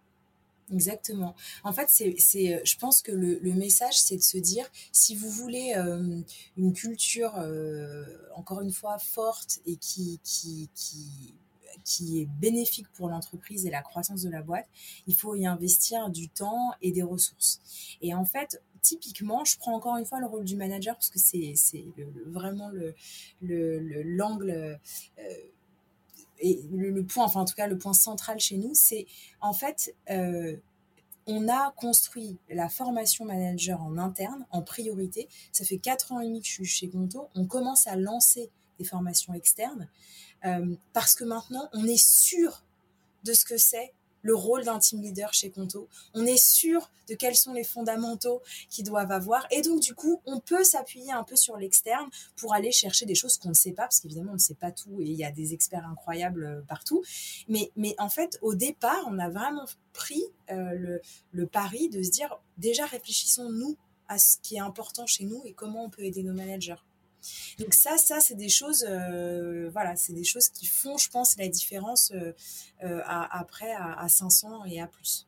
Exactement. En fait, c'est, euh, je pense que le, message, c'est de se dire, si vous voulez euh, une culture, euh, encore une fois, forte et qui, qui, qui, qui est bénéfique pour l'entreprise et la croissance de la boîte, il faut y investir du temps et des ressources. Et en fait, typiquement, je prends encore une fois le rôle du manager parce que c'est, c'est vraiment le, le, l'angle et le, point, enfin en tout cas le point central chez nous, c'est en fait euh, on a construit la formation manager en interne, en priorité. Ça fait quatre ans et demi que je suis chez Conto. On commence à lancer des formations externes euh, parce que maintenant, on est sûr de ce que c'est le rôle d'un team leader chez Conto. On est sûr de quels sont les fondamentaux qu'ils doivent avoir. Et donc, du coup, on peut s'appuyer un peu sur l'externe pour aller chercher des choses qu'on ne sait pas, parce qu'évidemment, on ne sait pas tout et il y a des experts incroyables euh, partout. Mais, mais en fait, au départ, on a vraiment pris euh, le, le pari de se dire, déjà, réfléchissons-nous à ce qui est important chez nous et comment on peut aider nos managers. Donc ça, ça c'est des choses, euh, voilà, c'est des choses qui font, je pense, la différence euh, euh, après à, 500 et à plus.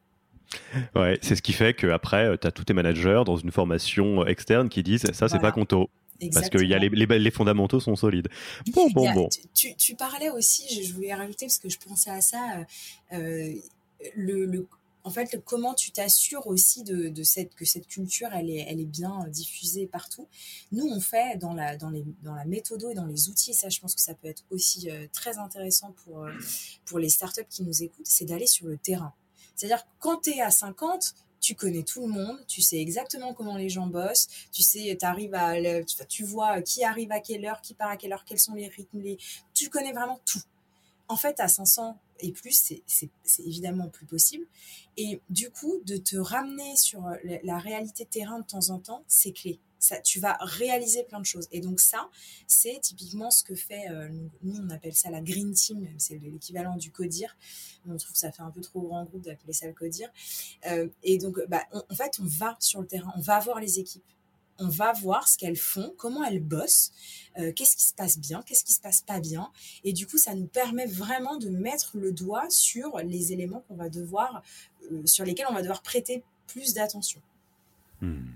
Ouais, c'est ce qui fait qu'après, tu as tous tes managers dans une formation externe qui disent ça, c'est pas conto. Parce que y a les, les, fondamentaux sont solides. Bon, bon, bon. Tu, parlais aussi, je, voulais rajouter, parce que je pensais à ça, le, le, en fait, comment tu t'assures aussi de, que cette culture, elle est, bien diffusée partout. Nous, on fait dans la, dans, les, dans et dans les outils, et ça, je pense que ça peut être aussi euh, très intéressant pour, euh, pour les startups qui nous écoutent, c'est d'aller sur le terrain. C'est-à-dire, quand tu es à 50, tu connais tout le monde, tu sais exactement comment les gens bossent, tu sais, arrives à, tu vois qui arrive à quelle heure, qui part à quelle heure, quels sont les rythmes, les... tu connais vraiment tout. En fait, à 500 et plus, c'est évidemment plus possible. Et du coup, de te ramener sur euh, la réalité terrain de temps en temps, c'est clé. Ça, tu vas réaliser plein de choses. Et donc ça, c'est typiquement ce que fait, euh, nous on appelle ça la Green Team, c'est l'équivalent du CODIR. On trouve que ça fait un peu trop grand groupe d'appeler ça le CODIR. Euh, et donc, bah, en fait, on va sur le terrain, on va voir les équipes on va voir ce qu'elles font, comment elles bossent, euh, qu'est-ce qui se passe bien, qu'est-ce qui se passe pas bien. Et du coup, ça nous permet vraiment de mettre le doigt sur les éléments qu'on va devoir, euh, sur lesquels on va devoir prêter plus d'attention. Hmm.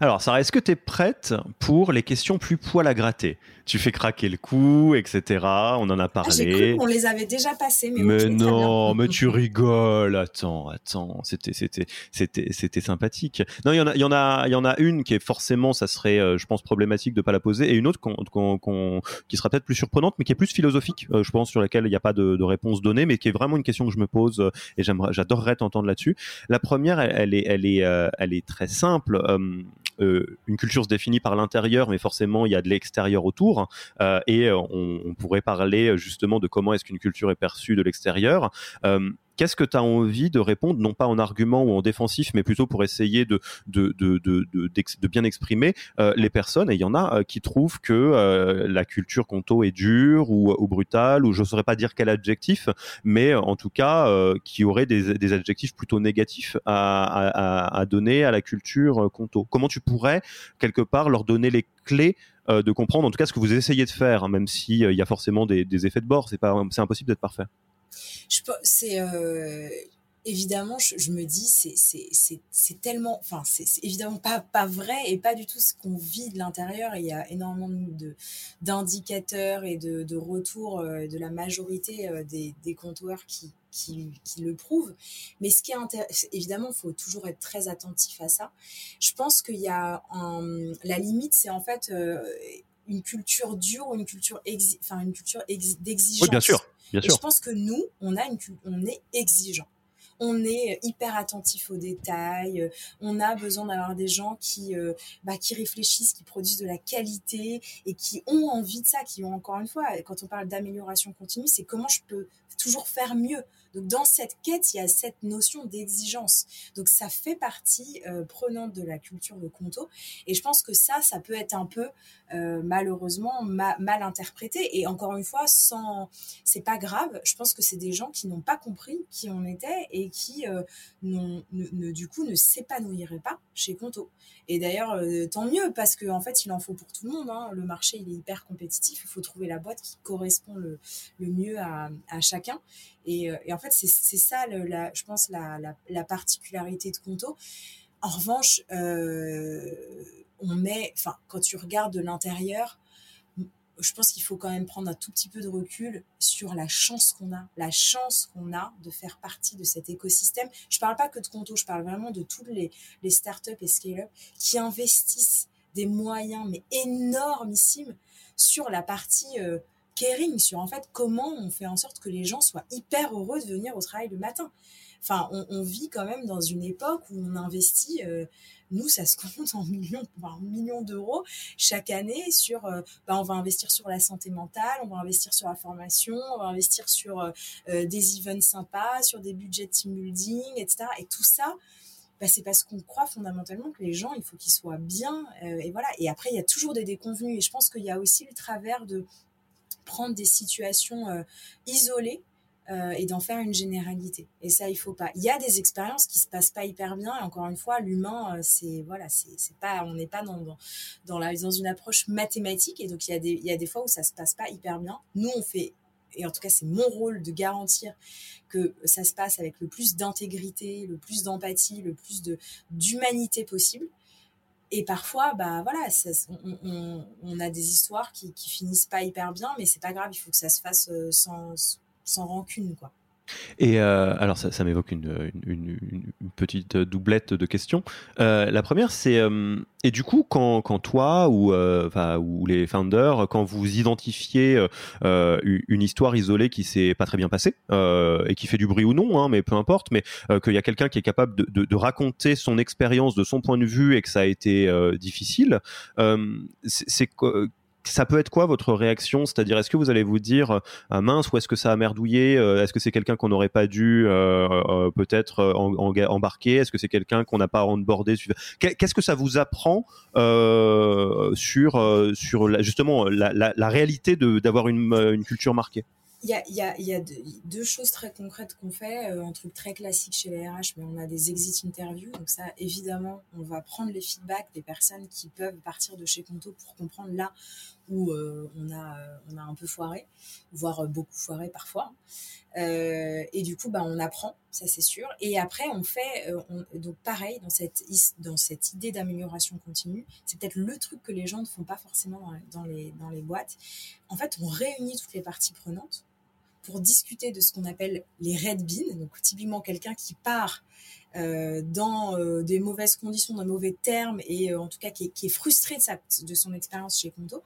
Alors, Sarah, est-ce que tu es prête pour les questions plus poil à gratter? Tu fais craquer le cou, etc. On en a ah, parlé. on les avait déjà passés, mais, mais non, mais tu rigoles. Attends, attends, c'était, c'était, c'était, c'était sympathique. Non, il y en a, il y en a, il y en a une qui est forcément, ça serait, euh, je pense, problématique de pas la poser, et une autre qui sera peut-être plus surprenante, mais qui est plus philosophique, euh, je pense, sur laquelle il n'y a pas de, réponse donnée, mais qui est vraiment une question que je me pose euh, et j'aimerais, j'adorerais t'entendre là-dessus. La première, elle, est, elle est, elle est très simple. Euh, une culture se définit par l'intérieur, mais forcément il y a de l'extérieur autour. Euh, et on, on, pourrait parler justement de comment est-ce qu'une culture est perçue de l'extérieur. Qu'est-ce que tu as envie de répondre, non pas en argument ou en défensif, mais plutôt pour essayer de, de, de, de, de bien exprimer euh, les personnes? Et il y en a euh, qui trouvent que euh, la culture conto est dure ou, ou brutale, ou je ne saurais pas dire quel adjectif, mais en tout cas qui aurait des, des, adjectifs plutôt négatifs à, à, à, donner à la culture conto. Comment tu pourrais, quelque part, leur donner les clés de comprendre, en tout cas, ce que vous essayez de faire, hein, même s'il il y a forcément des, des effets de bord, c'est impossible d'être parfait c'est euh, évidemment, je, me dis, c'est tellement, enfin, c'est évidemment pas, vrai et pas du tout ce qu'on vit de l'intérieur. Il y a énormément d'indicateurs et de, retours euh, de la majorité euh, des, des compteurs qui, le prouvent. Mais ce qui est évidemment, il faut toujours être très attentif à ça. Je pense qu'il y a la limite, c'est en fait une culture dure une culture, une culture d'exigence. Oui, bien sûr je pense que nous, on, a une, on est exigeant. On est hyper attentif aux détails. On a besoin d'avoir des gens qui, euh, bah, qui réfléchissent, qui produisent de la qualité et qui ont envie de ça, qui ont encore une fois, quand on parle d'amélioration continue, c'est comment je peux toujours faire mieux. Donc dans cette quête, il y a cette notion d'exigence. Donc ça fait partie euh, prenante de la culture de Conto. Et je pense que ça, ça peut être un peu euh, malheureusement mal interprété. Et encore une fois, sans, c'est pas grave. Je pense que c'est des gens qui n'ont pas compris qui on était et qui euh, ne, du coup ne s'épanouiraient pas chez Conto. Et d'ailleurs, euh, tant mieux parce qu'en en fait, il en faut pour tout le monde. Hein. Le marché, il est hyper compétitif. Il faut trouver la boîte qui correspond le, mieux à, chacun. Et, et, en fait, c'est ça, je pense, la, particularité de Conto. En revanche, euh, on met, enfin, quand tu regardes de l'intérieur, je pense qu'il faut quand même prendre un tout petit peu de recul sur la chance qu'on a, la chance qu'on a de faire partie de cet écosystème. Je parle pas que de Conto, je parle vraiment de toutes les, les startups et scale-up qui investissent des moyens mais énormissimes sur la partie euh, caring, sur en fait comment on fait en sorte que les gens soient hyper heureux de venir au travail le matin. enfin, on, vit quand même dans une époque où on investit nous, ça se compte en millions, en millions d'euros chaque année sur, euh, bah, on va investir sur la santé mentale, on va investir sur la formation, on va investir sur euh, euh, des events sympas, sur des budgets team building, etc. Et tout ça, bah, c'est parce qu'on croit fondamentalement que les gens, il faut qu'ils soient bien. et voilà. Et après, il y a toujours des déconvenus. Et je pense qu'il y a aussi le travers de prendre des situations isolées euh, et d'en faire une généralité. Et ça, il faut pas. Il y a des expériences qui se passent pas hyper bien. Et encore une fois, l'humain, euh, c'est voilà, c'est pas, on n'est pas dans dans la, dans une approche mathématique. Et donc il y a des il y a des fois où ça se passe pas hyper bien. Nous, on fait et en tout cas c'est mon rôle de garantir que ça se passe avec le plus d'intégrité, le plus d'empathie, le plus de d'humanité possible. Et parfois, bah voilà, on, a des histoires qui, qui finissent pas hyper bien, mais c'est pas grave, il faut que ça se fasse euh, sans, sans rancune, quoi. Et euh, alors ça, m'évoque une, petite doublette de questions. Euh, la première, c'est euh, et du coup quand, toi ou ou les founders, quand vous identifiez une histoire isolée qui s'est pas très bien passée et qui fait du bruit ou non, hein, mais peu importe, mais qu'il y a quelqu'un qui est capable de, de raconter son expérience de son point de vue et que ça a été difficile, c'est ça peut être quoi votre réaction? C'est-à-dire, est-ce que vous allez vous dire ah, mince ou est-ce que ça a merdouillé euh, Est-ce que c'est quelqu'un qu'on n'aurait pas dû euh, peut-être embarquer? Est-ce que c'est quelqu'un qu'on n'a pas onboardé Qu'est-ce que ça vous apprend sur sur justement la, réalité d'avoir une, une culture marquée? Il y a, y y a deux, choses très concrètes qu'on fait, un truc très classique chez les RH, mais on a des exit interviews. Donc ça, évidemment, on va prendre les feedbacks des personnes qui peuvent partir de chez Conto pour comprendre là où euh, on, a, on a un peu foiré, voire beaucoup foiré parfois. Euh, et du coup, bah, on apprend, ça c'est sûr. Et après, on fait, euh, donc pareil, dans cette, dans cette idée d'amélioration continue, c'est peut-être le truc que les gens ne font pas forcément dans, les, dans les boîtes. En fait, on réunit toutes les parties prenantes pour discuter de ce qu'on appelle les red beans, donc typiquement quelqu'un qui part euh, dans euh, des mauvaises conditions, dans mauvais termes, et euh, en tout cas qui est, frustré de, sa, de son expérience chez Conto.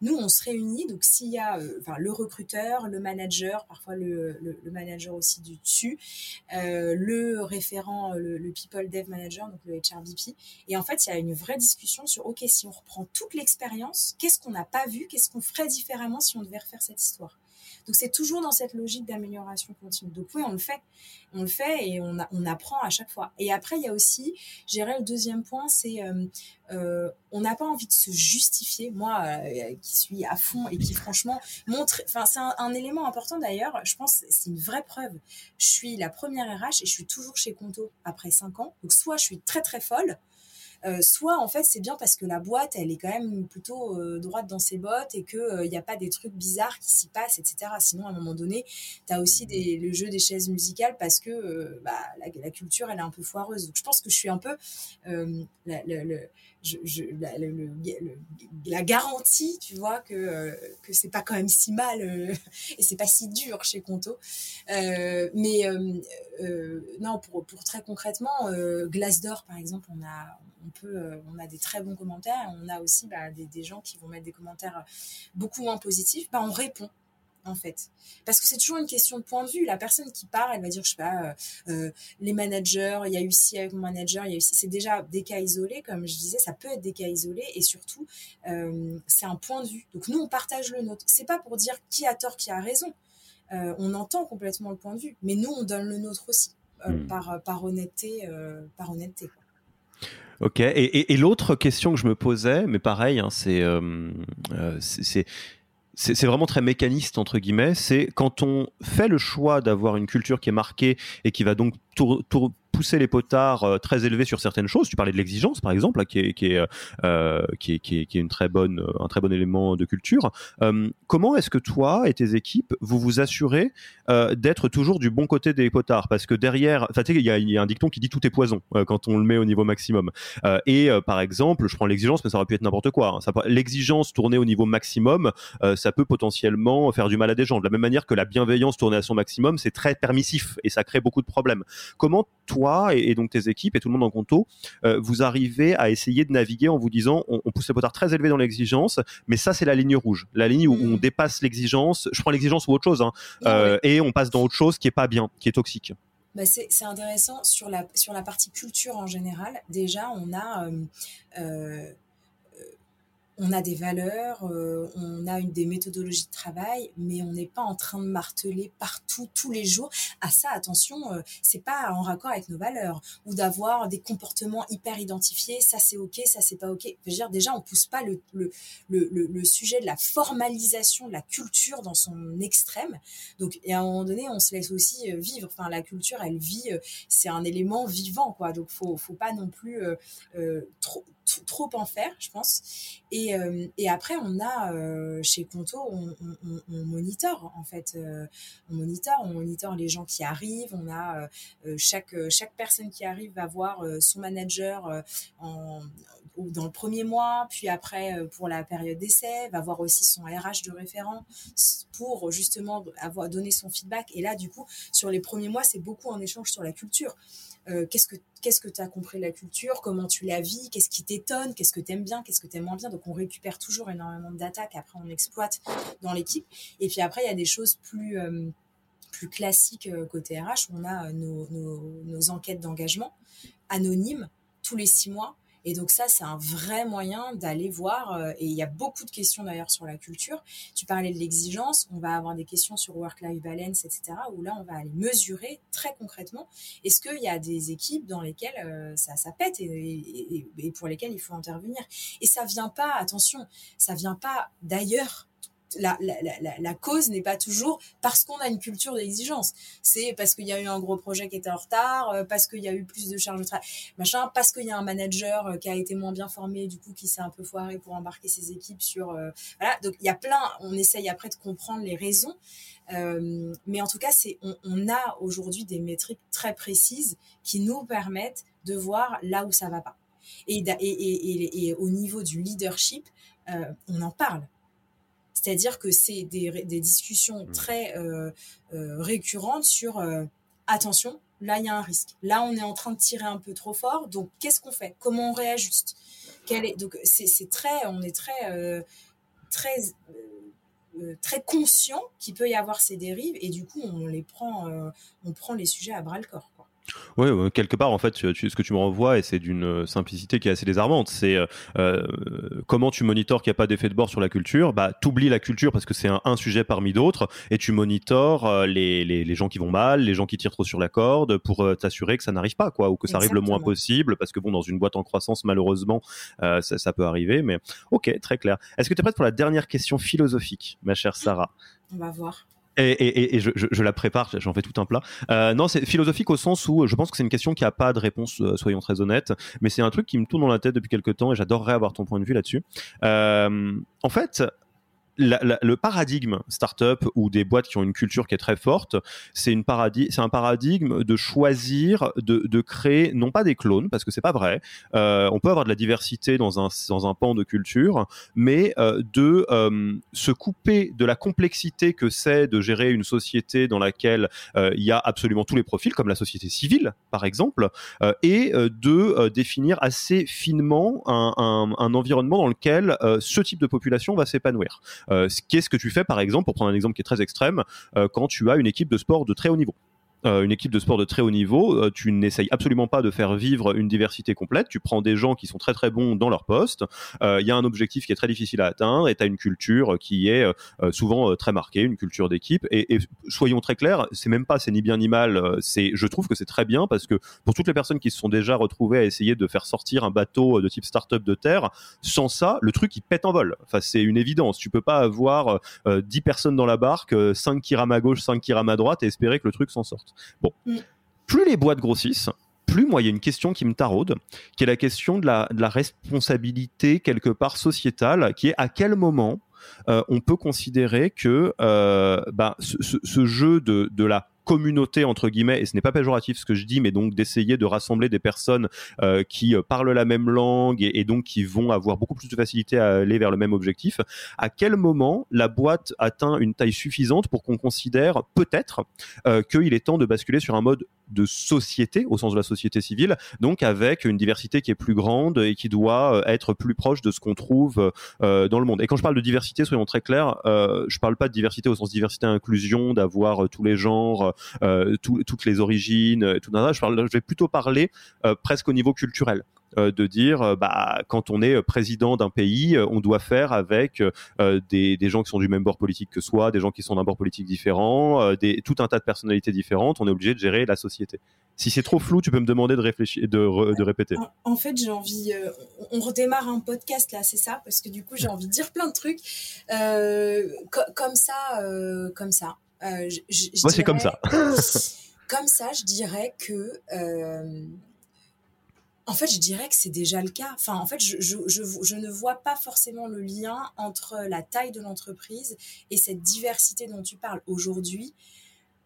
Nous, on se réunit, donc s'il y a enfin, le recruteur, le manager, parfois le, le, manager aussi du dessus, le référent, le, le, People Dev Manager, donc le HRVP, et en fait, il y a une vraie discussion sur, OK, si on reprend toute l'expérience, qu'est-ce qu'on n'a pas vu, qu'est-ce qu'on ferait différemment si on devait refaire cette histoire? Donc c'est toujours dans cette logique d'amélioration continue. Donc oui, on le fait. On le fait et on, apprend à chaque fois. Et après, il y a aussi, j'irai le deuxième point, c'est euh, euh, on n'a pas envie de se justifier. Moi, euh, qui suis à fond et qui franchement montre, enfin c'est un, élément important d'ailleurs. Je pense c'est une vraie preuve. Je suis la première RH et je suis toujours chez Conto après cinq ans. Donc soit je suis très très folle, soit en fait c'est bien parce que la boîte elle est quand même plutôt euh, droite dans ses bottes et que il euh, n'y a pas des trucs bizarres qui s'y passent etc sinon à un moment donné tu as aussi le jeu des chaises musicales parce que bah, la, culture elle est un peu foireuse donc je pense que je suis un peu la, garantie, tu vois, que, c'est pas quand même si mal (laughs) et c'est pas si dur chez Conto. mais non, pour très concrètement, Glace d'or, par exemple, on a, on peut, euh, on a des très bons commentaires. On a aussi bah, des, gens qui vont mettre des commentaires beaucoup moins positifs. Bah, on répond en fait. Parce que c'est toujours une question de point de vue. La personne qui part, elle va dire, je sais pas, euh, euh, les managers, il y a eu ci avec mon manager, il y a eu C'est déjà des cas isolés, comme je disais, ça peut être des cas isolés et surtout, c'est un point de vue. Donc nous, on partage le nôtre. C'est pas pour dire qui a tort, qui a raison. on entend complètement le point de vue, mais nous, on donne le nôtre aussi, hmm. par, par honnêteté. par honnêteté Ok. Et, l'autre question que je me posais, mais pareil, hein, euh, euh, c'est vraiment très mécaniste entre guillemets. C'est quand on fait le choix d'avoir une culture qui est marquée et qui va donc tour, pousser les potards euh, très élevés sur certaines choses. Tu parlais de l'exigence, par exemple, qui, est, qui, est, euh, qui, est, qui, est, une très bonne, un très bon élément de culture. Euh, comment est-ce que toi et tes équipes, vous vous assurez d'être toujours du bon côté des potards? Parce que derrière, il y, y, a un dicton qui dit tout est poison quand on le met au niveau maximum. et par exemple, je prends l'exigence, mais ça aurait pu être n'importe quoi. Hein. L'exigence tournée au niveau maximum, ça peut potentiellement faire du mal à des gens. De la même manière que la bienveillance tournée à son maximum, c'est très permissif et ça crée beaucoup de problèmes. Comment toi et, donc tes équipes et tout le monde en conto, euh, vous arrivez à essayer de naviguer en vous disant on, pousse les potards très élevés dans l'exigence, mais ça c'est la ligne rouge, la ligne où, on mm. dépasse l'exigence. Je prends l'exigence ou autre chose, hein, euh, et on passe dans autre chose qui est pas bien, qui est toxique. bah c'est intéressant sur la, sur la partie culture en général. Déjà, on a euh, on a des valeurs, euh, on a une, des méthodologies de travail, mais on n'est pas en train de marteler partout, tous les jours. À ça, attention, euh, c'est pas en raccord avec nos valeurs ou d'avoir des comportements hyper identifiés. Ça c'est ok, ça c'est pas ok. Je veux dire, déjà, on pousse pas le, le, le, le, sujet de la formalisation de la culture dans son extrême. Donc, et à un moment donné, on se laisse aussi euh, vivre. Enfin, la culture, elle vit, c'est un élément vivant, quoi. Donc, faut, faut pas non plus trop trop en faire, je pense. Et, euh, après, on a euh, chez Conto, on, on, on, monitor en fait, euh, on monitor, on monitor les gens qui arrivent. On a chaque chaque personne qui arrive va voir son manager dans le premier mois, puis après pour la période d'essai, va voir aussi son RH de référent pour justement avoir donné son feedback. Et là, du coup, sur les premiers mois, c'est beaucoup en échange sur la culture. Euh, qu'est-ce que qu'est-ce que tu as compris de la culture, comment tu la vis, qu'est-ce qui t'étonne, qu'est-ce que tu aimes bien, qu'est-ce que tu aimes moins bien? Donc on récupère toujours énormément de data qu'après on exploite dans l'équipe. Et puis après, il y a des choses plus euh, plus classiques euh, côté RH. On a nos, nos, nos enquêtes d'engagement anonymes tous les six mois et donc ça, c'est un vrai moyen d'aller voir. Euh, et il y a beaucoup de questions d'ailleurs sur la culture. Tu parlais de l'exigence. On va avoir des questions sur work-life balance, etc. Où là, on va aller mesurer très concrètement. Est-ce qu'il y a des équipes dans lesquelles euh, ça, ça pète et, et, pour lesquelles il faut intervenir Et ça vient pas, attention, ça vient pas d'ailleurs la, cause n'est pas toujours parce qu'on a une culture d'exigence. C'est parce qu'il y a eu un gros projet qui était en retard, euh, parce qu'il y a eu plus de charges de travail, machin, parce qu'il y a un manager euh, qui a été moins bien formé, du coup, qui s'est un peu foiré pour embarquer ses équipes sur. Euh, voilà. Donc, il y a plein, on essaye après de comprendre les raisons. Mais en tout cas, c'est, on, a aujourd'hui des métriques très précises qui nous permettent de voir là où ça va pas. Et, au niveau du leadership, on en parle c'est-à-dire que c'est des, des, discussions mmh. très euh, euh, récurrentes sur euh, attention, là il y a un risque. Là on est en train de tirer un peu trop fort, donc qu'est-ce qu'on fait? Comment on réajuste? Quel est, Donc c'est très, on est très très très conscient qu'il peut y avoir ces dérives et du coup on les prend, on prend les sujets à bras le corps. Oui, quelque part, en fait, tu, ce que tu me renvoies, et c'est d'une euh, simplicité qui est assez désarmante, c'est euh, euh, comment tu monitores qu'il n'y a pas d'effet de bord sur la culture? Bah, oublies la culture parce que c'est un, sujet parmi d'autres, et tu monitores les, les, les, gens qui vont mal, les gens qui tirent trop sur la corde, pour t'assurer que ça n'arrive pas, quoi, ou que ça arrive le moins possible, parce que bon, dans une boîte en croissance, malheureusement, ça, ça, peut arriver. Mais ok, très clair. Est-ce que tu es prête pour la dernière question philosophique, ma chère Sarah? On va voir. Et, et, je, je, la prépare, j'en fais tout un plat. Euh, non, c'est philosophique au sens où je pense que c'est une question qui a pas de réponse, euh, soyons très honnêtes, mais c'est un truc qui me tourne dans la tête depuis quelques temps et j'adorerais avoir ton point de vue là-dessus. Euh, en fait, le paradigme startup ou des boîtes qui ont une culture qui est très forte, c'est un paradigme de choisir, de, créer non pas des clones parce que c'est pas vrai. Euh, on peut avoir de la diversité dans un dans un pan de culture, mais euh, de euh, se couper de la complexité que c'est de gérer une société dans laquelle il y a absolument tous les profils, comme la société civile par exemple, et de définir assez finement un environnement dans lequel ce type de population va s'épanouir. Euh, qu'est-ce que tu fais, par exemple, pour prendre un exemple qui est très extrême, euh, quand tu as une équipe de sport de très haut niveau? Euh, une équipe de sport de très haut niveau, euh, tu n'essayes absolument pas de faire vivre une diversité complète. Tu prends des gens qui sont très très bons dans leur poste. Euh, il y a un objectif qui est très difficile à atteindre et tu as une culture qui est souvent très marquée, une culture d'équipe. Et, et, soyons très clairs, c'est même pas c'est ni bien ni mal. C'est, je trouve que c'est très bien parce que pour toutes les personnes qui se sont déjà retrouvées à essayer de faire sortir un bateau de type start-up de terre, sans ça, le truc il pète en vol. Enfin, c'est une évidence. Tu peux pas avoir 10 personnes dans la barque, 5 qui rament à gauche, 5 qui rament à droite et espérer que le truc s'en sorte. Plus les boîtes grossissent, plus moi il y a une question qui me taraude, qui est la question de la, responsabilité quelque part sociétale, qui est à quel moment euh, on peut considérer que euh, bah, ce, jeu de la communauté entre guillemets et ce n'est pas péjoratif ce que je dis mais donc d'essayer de rassembler des personnes euh, qui euh, parlent la même langue et, donc qui vont avoir beaucoup plus de facilité à aller vers le même objectif. À quel moment la boîte atteint une taille suffisante pour qu'on considère peut-être euh, qu'il est temps de basculer sur un mode de société au sens de la société civile, donc avec une diversité qui est plus grande et qui doit être plus proche de ce qu'on trouve dans le monde. Et quand je parle de diversité, soyons très clairs, je parle pas de diversité au sens diversité inclusion, d'avoir tous les genres, toutes les origines, tout ça. Je, je vais plutôt parler presque au niveau culturel. Euh, de dire euh, bah quand on est président d'un pays, euh, on doit faire avec des, des, gens qui sont du même bord politique que soi, des gens qui sont d'un bord politique différent, des, tout un tas de personnalités différentes. On est obligé de gérer la société. Si c'est trop flou, tu peux me demander de réfléchir, de, de répéter. En, fait, j'ai envie. on redémarre un podcast là, c'est ça, parce que du coup, j'ai envie de dire plein de trucs comme ça, comme ça. Moi, c'est comme ça. (laughs) comme ça, je dirais que en fait, je dirais que c'est déjà le cas. Enfin, en fait, je, je, je, ne vois pas forcément le lien entre la taille de l'entreprise et cette diversité dont tu parles. Aujourd'hui,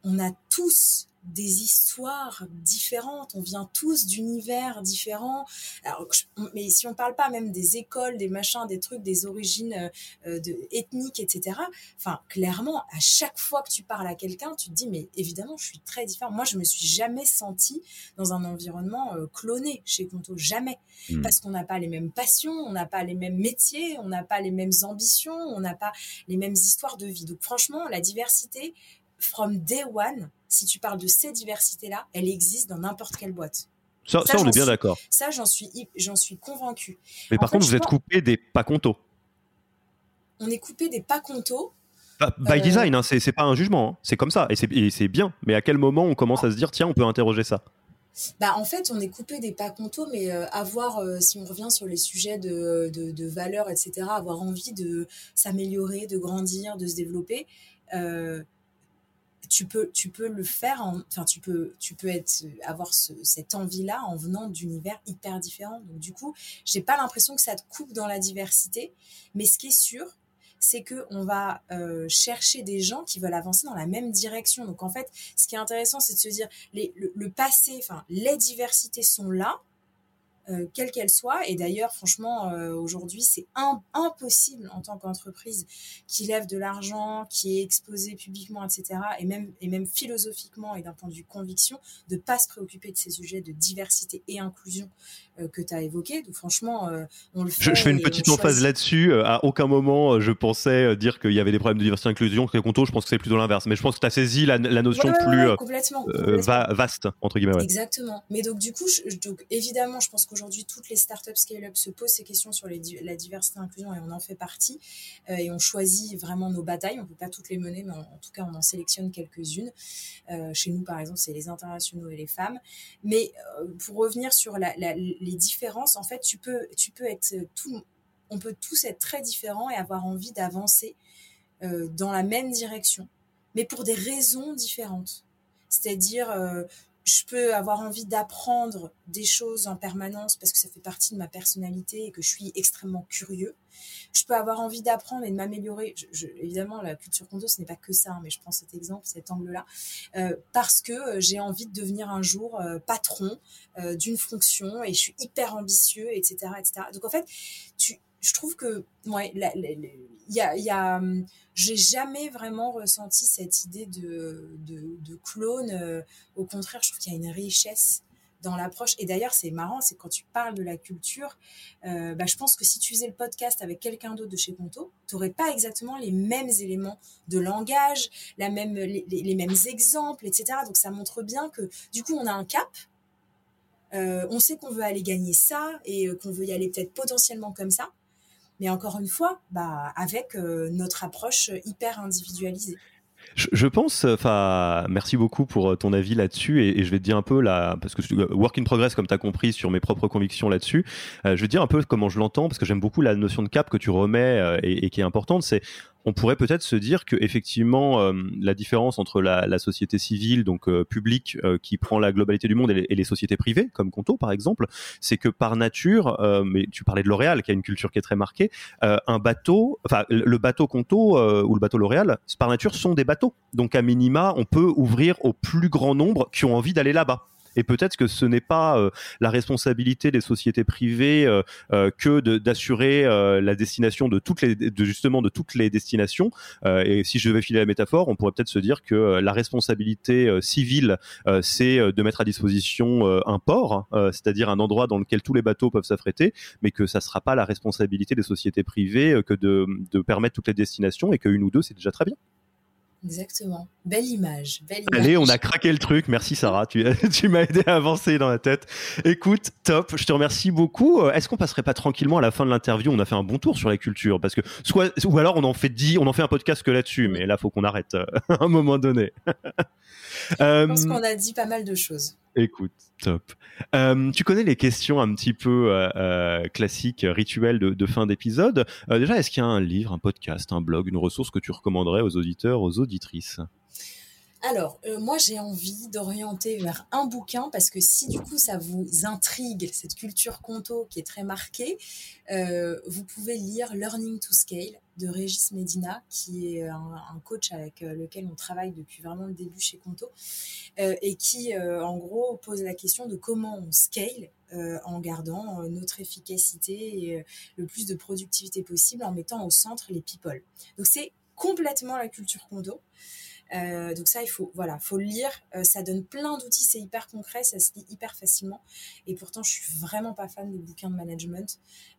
on a tous des histoires différentes, on vient tous d'univers différents. Alors, mais si on parle pas même des écoles, des machins, des trucs, des origines euh, euh, de, ethniques, etc. Enfin, clairement, à chaque fois que tu parles à quelqu'un, tu te dis, mais évidemment, je suis très différent. Moi, je me suis jamais sentie dans un environnement euh, cloné chez Conto, jamais. Hmm. Parce qu'on n'a pas les mêmes passions, on n'a pas les mêmes métiers, on n'a pas les mêmes ambitions, on n'a pas les mêmes histoires de vie. Donc, franchement, la diversité, from day one, si tu parles de ces diversités-là, elle existe dans n'importe quelle boîte. Ça, on est bien d'accord. Ça, j'en suis, j'en suis convaincue. Mais par contre, vous êtes coupé des pas contos. On est coupé des pas contos. Bah, by euh, design, hein, c'est pas un jugement, hein. c'est comme ça, et c'est bien. Mais à quel moment on commence à se dire, tiens, on peut interroger ça? Bah, en fait, on est coupé des pas contos, mais euh, avoir, euh, si on revient sur les sujets de, de, de valeurs, etc., avoir envie de s'améliorer, de grandir, de se développer, tu peux, tu peux le faire, enfin, tu peux, tu peux être, avoir cette envie-là en venant d'univers hyper différents. Donc, du coup, j'ai pas l'impression que ça te coupe dans la diversité, mais ce qui est sûr, c'est que on va euh, chercher des gens qui veulent avancer dans la même direction. Donc, en fait, ce qui est intéressant, c'est de se dire, les, le passé, enfin, les diversités sont là, euh, quelle qu'elle soit. Et d'ailleurs, franchement, euh, aujourd'hui, c'est impossible en tant qu'entreprise qui lève de l'argent, qui est exposée publiquement, etc., et même, et même philosophiquement et d'un point de vue conviction, de pas se préoccuper de ces sujets de diversité et inclusion euh, que tu as évoqué. Donc franchement, on le fait. Je, fais une petite emphase là-dessus. À aucun moment, je pensais dire qu'il y avait des problèmes de diversité et inclusion. Que Conto, je pense que c'est plutôt l'inverse. Mais je pense que tu as saisi la, notion plus complètement, vaste, entre guillemets. Exactement. Mais donc, du coup, donc, évidemment, je pense que aujourd'hui, toutes les startups scale-up se posent ces questions sur la diversité et l'inclusion et on en fait partie. Euh, et on choisit vraiment nos batailles. On ne peut pas toutes les mener, mais en, tout cas, on en sélectionne quelques-unes. Euh, chez nous, par exemple, c'est les internationaux et les femmes. Mais euh, pour revenir sur les différences, en fait, tu peux être tout, on peut tous être très différents et avoir envie d'avancer dans la même direction, mais pour des raisons différentes. C'est-à-dire, je peux avoir envie d'apprendre des choses en permanence parce que ça fait partie de ma personnalité et que je suis extrêmement curieux. Je peux avoir envie d'apprendre et de m'améliorer. évidemment, la culture condo, ce n'est pas que ça, hein, mais je prends cet exemple, cet angle-là, euh, parce que euh, j'ai envie de devenir un jour euh, patron d'une fonction et je suis hyper ambitieux, etc., etc. Donc en fait, tu, je trouve que ouais, y a, y a hum, j'ai jamais vraiment ressenti cette idée de, de, de clone. Euh, au contraire, je trouve qu'il y a une richesse dans l'approche. Et d'ailleurs, c'est marrant, c'est quand tu parles de la culture, euh, bah, je pense que si tu faisais le podcast avec quelqu'un d'autre de chez Conto, tu n'aurais pas exactement les mêmes éléments de langage, la même, les, les, mêmes exemples, etc. Donc ça montre bien que du coup, on a un cap. Euh, on sait qu'on veut aller gagner ça et qu'on veut y aller peut-être potentiellement comme ça mais encore une fois, bah, avec euh, notre approche hyper individualisée. Je, pense, enfin, merci beaucoup pour euh, ton avis là-dessus et, je vais te dire un peu là, parce que euh, work in progress, comme tu as compris sur mes propres convictions là-dessus, je vais te dire un peu comment je l'entends parce que j'aime beaucoup la notion de cap que tu remets et, et qui est importante. C'est on pourrait peut-être se dire que effectivement euh, la différence entre la, société civile donc euh, publique euh, qui prend la globalité du monde et les, sociétés privées comme Conto par exemple, c'est que par nature, mais tu parlais de L'Oréal qui a une culture qui est très marquée, un bateau, enfin le bateau Conto ou le bateau L'Oréal, par nature sont des bateaux. Donc à minima, on peut ouvrir au plus grand nombre qui ont envie d'aller là-bas Et peut-être que ce n'est pas euh, la responsabilité des sociétés privées euh, que d'assurer la destination de toutes les, de, justement de toutes les destinations. et si je devais filer la métaphore, on pourrait peut-être se dire que la responsabilité civile, c'est de mettre à disposition un port, c'est-à-dire un endroit dans lequel tous les bateaux peuvent s'affréter, mais que ça ne sera pas la responsabilité des sociétés privées que de, de permettre toutes les destinations et qu'une ou deux, c'est déjà très bien. Exactement. Belle image. Belle Allez, on a craqué le truc. Merci Sarah. Tu, (laughs) tu m'as aidé à avancer dans la tête. Écoute, top. Je te remercie beaucoup. Euh, est-ce qu'on passerait pas tranquillement à la fin de l'interview? On a fait un bon tour sur la culture parce que soit ou alors on en fait 10, on en fait un podcast que là-dessus. Mais là, faut qu'on arrête euh, (laughs) à un moment donné. (laughs) Je pense euh, qu'on a dit pas mal de choses. Écoute, top. Euh, tu connais les questions un petit peu euh, euh, classiques, rituelles de, fin d'épisode. déjà, est-ce qu'il y a un livre, un podcast, un blog, une ressource que tu recommanderais aux auditeurs, aux auditrices? Alors, moi, j'ai envie d'orienter vers un bouquin parce que si du coup ça vous intrigue, cette culture conto qui est très marquée, vous pouvez lire Learning to Scale de Régis Medina, qui est un, coach avec euh, lequel on travaille depuis vraiment le début chez Conto, euh, et qui, euh, en gros, pose la question de comment on scale en gardant notre efficacité et le plus de productivité possible en mettant au centre les people. Donc c'est complètement la culture Conto. Euh, donc ça, il faut, voilà, faut le lire. Euh, ça donne plein d'outils, c'est hyper concret, ça se lit hyper facilement. Et pourtant, je suis vraiment pas fan des bouquins de management.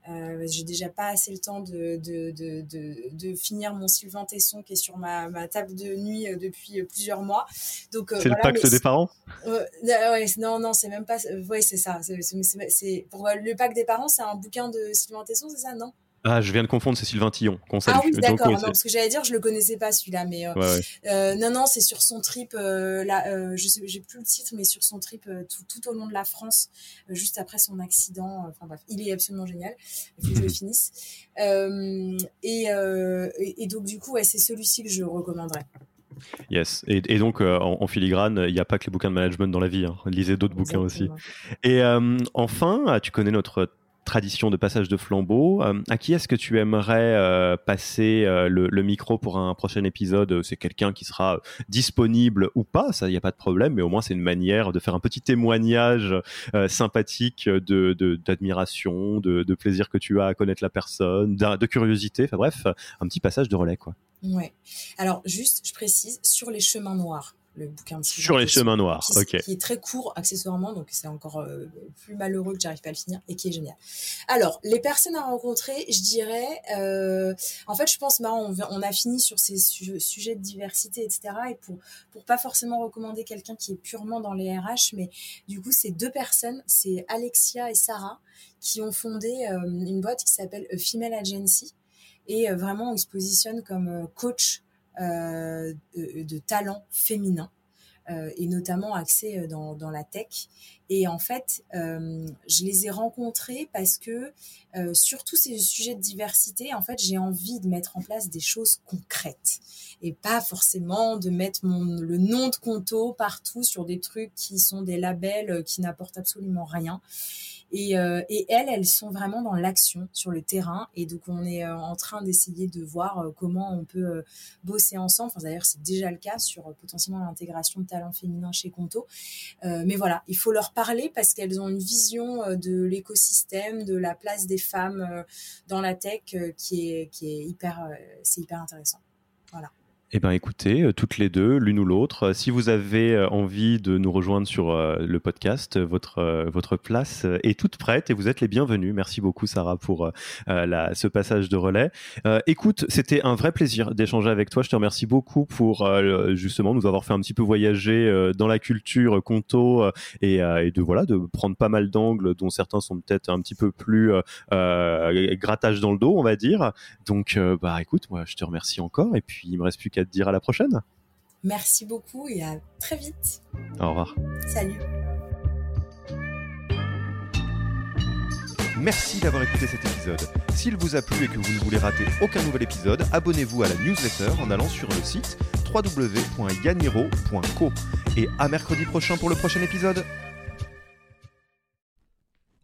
Euh, j'ai déjà pas assez le temps de, de, de, de, finir mon Sylvain Tesson qui est sur ma, ma table de nuit depuis plusieurs mois. Donc c'est le pacte des parents? ouais, non, non, c'est même pas. Ouais, c'est ça. C'est pour le pacte des parents, c'est un bouquin de Sylvain Tesson, c'est ça, non? Ah, je viens de confondre, c'est Sylvain Tillon. Ah oui, d'accord. Non, parce que j'allais dire, je le connaissais pas celui-là, mais euh, euh, non, non, c'est sur son trip. Euh, là, je sais, j'ai plus le titre, mais sur son trip tout, tout, au long de la France, juste après son accident. Enfin bref, il est absolument génial. Il faut que je le (laughs) finisse. Et, et, donc du coup, ouais, c'est celui-ci que je recommanderais. Yes. Et, donc, en, filigrane, il n'y a pas que les bouquins de management dans la vie. Hein. Lisez d'autres bouquins aussi. Et enfin, ah, tu connais notre tradition de passage de flambeau. Euh, à qui est-ce que tu aimerais euh, passer euh, le, micro pour un prochain épisode? C'est quelqu'un qui sera disponible ou pas, ça, il n'y a pas de problème, mais au moins c'est une manière de faire un petit témoignage sympathique d'admiration, de, de, plaisir que tu as à connaître la personne, de, curiosité, enfin bref, un petit passage de relais. quoi. Ouais. Alors juste, je précise, sur les chemins noirs le bouquin de Sur les chemins noirs, qui, ok. Qui est très court accessoirement, donc c'est encore euh, plus malheureux que j'arrive pas à le finir et qui est génial. Alors, les personnes à rencontrer, je dirais, euh, en fait, je pense, on, on, a fini sur ces sujets de diversité, etc. Et pour, pour pas forcément recommander quelqu'un qui est purement dans les RH, mais du coup, c'est deux personnes, c'est Alexia et Sarah, qui ont fondé euh, une boîte qui s'appelle Female Agency. Et vraiment, ils se positionnent comme coach euh, de, talents féminins. Euh, et notamment axés euh, dans, dans, la tech. Et en fait, je les ai rencontrés parce que sur tous ces sujets de diversité, en fait, j'ai envie de mettre en place des choses concrètes et pas forcément de mettre mon, le nom de Conto partout sur des trucs qui sont des labels qui n'apportent absolument rien. Et, euh, elles, elles sont vraiment dans l'action sur le terrain. Et donc, on est euh, en train d'essayer de voir euh, comment on peut bosser ensemble. Enfin, d'ailleurs, c'est déjà le cas sur potentiellement l'intégration de talents féminins chez Conto. mais voilà, il faut leur parler parce qu'elles ont une vision de l'écosystème, de la place des femmes dans la tech qui est, qui est hyper, c'est hyper intéressant. Voilà. Eh bien, écoutez, euh, toutes les deux, l'une ou l'autre, euh, si vous avez euh, envie de nous rejoindre sur le podcast, votre, votre place est toute prête et vous êtes les bienvenus. Merci beaucoup, Sarah, pour ce passage de relais. écoute, c'était un vrai plaisir d'échanger avec toi. Je te remercie beaucoup pour justement nous avoir fait un petit peu voyager dans la culture conto et, et, de, voilà, de prendre pas mal d'angles dont certains sont peut-être un petit peu plus grattage dans le dos, on va dire. Donc, bah, écoute, moi, je te remercie encore et puis il me reste plus qu'à te dire à la prochaine. Merci beaucoup et à très vite. Au revoir. Salut. Merci d'avoir écouté cet épisode. S'il vous a plu et que vous ne voulez rater aucun nouvel épisode, abonnez-vous à la newsletter en allant sur le site www.yaniro.co. Et à mercredi prochain pour le prochain épisode.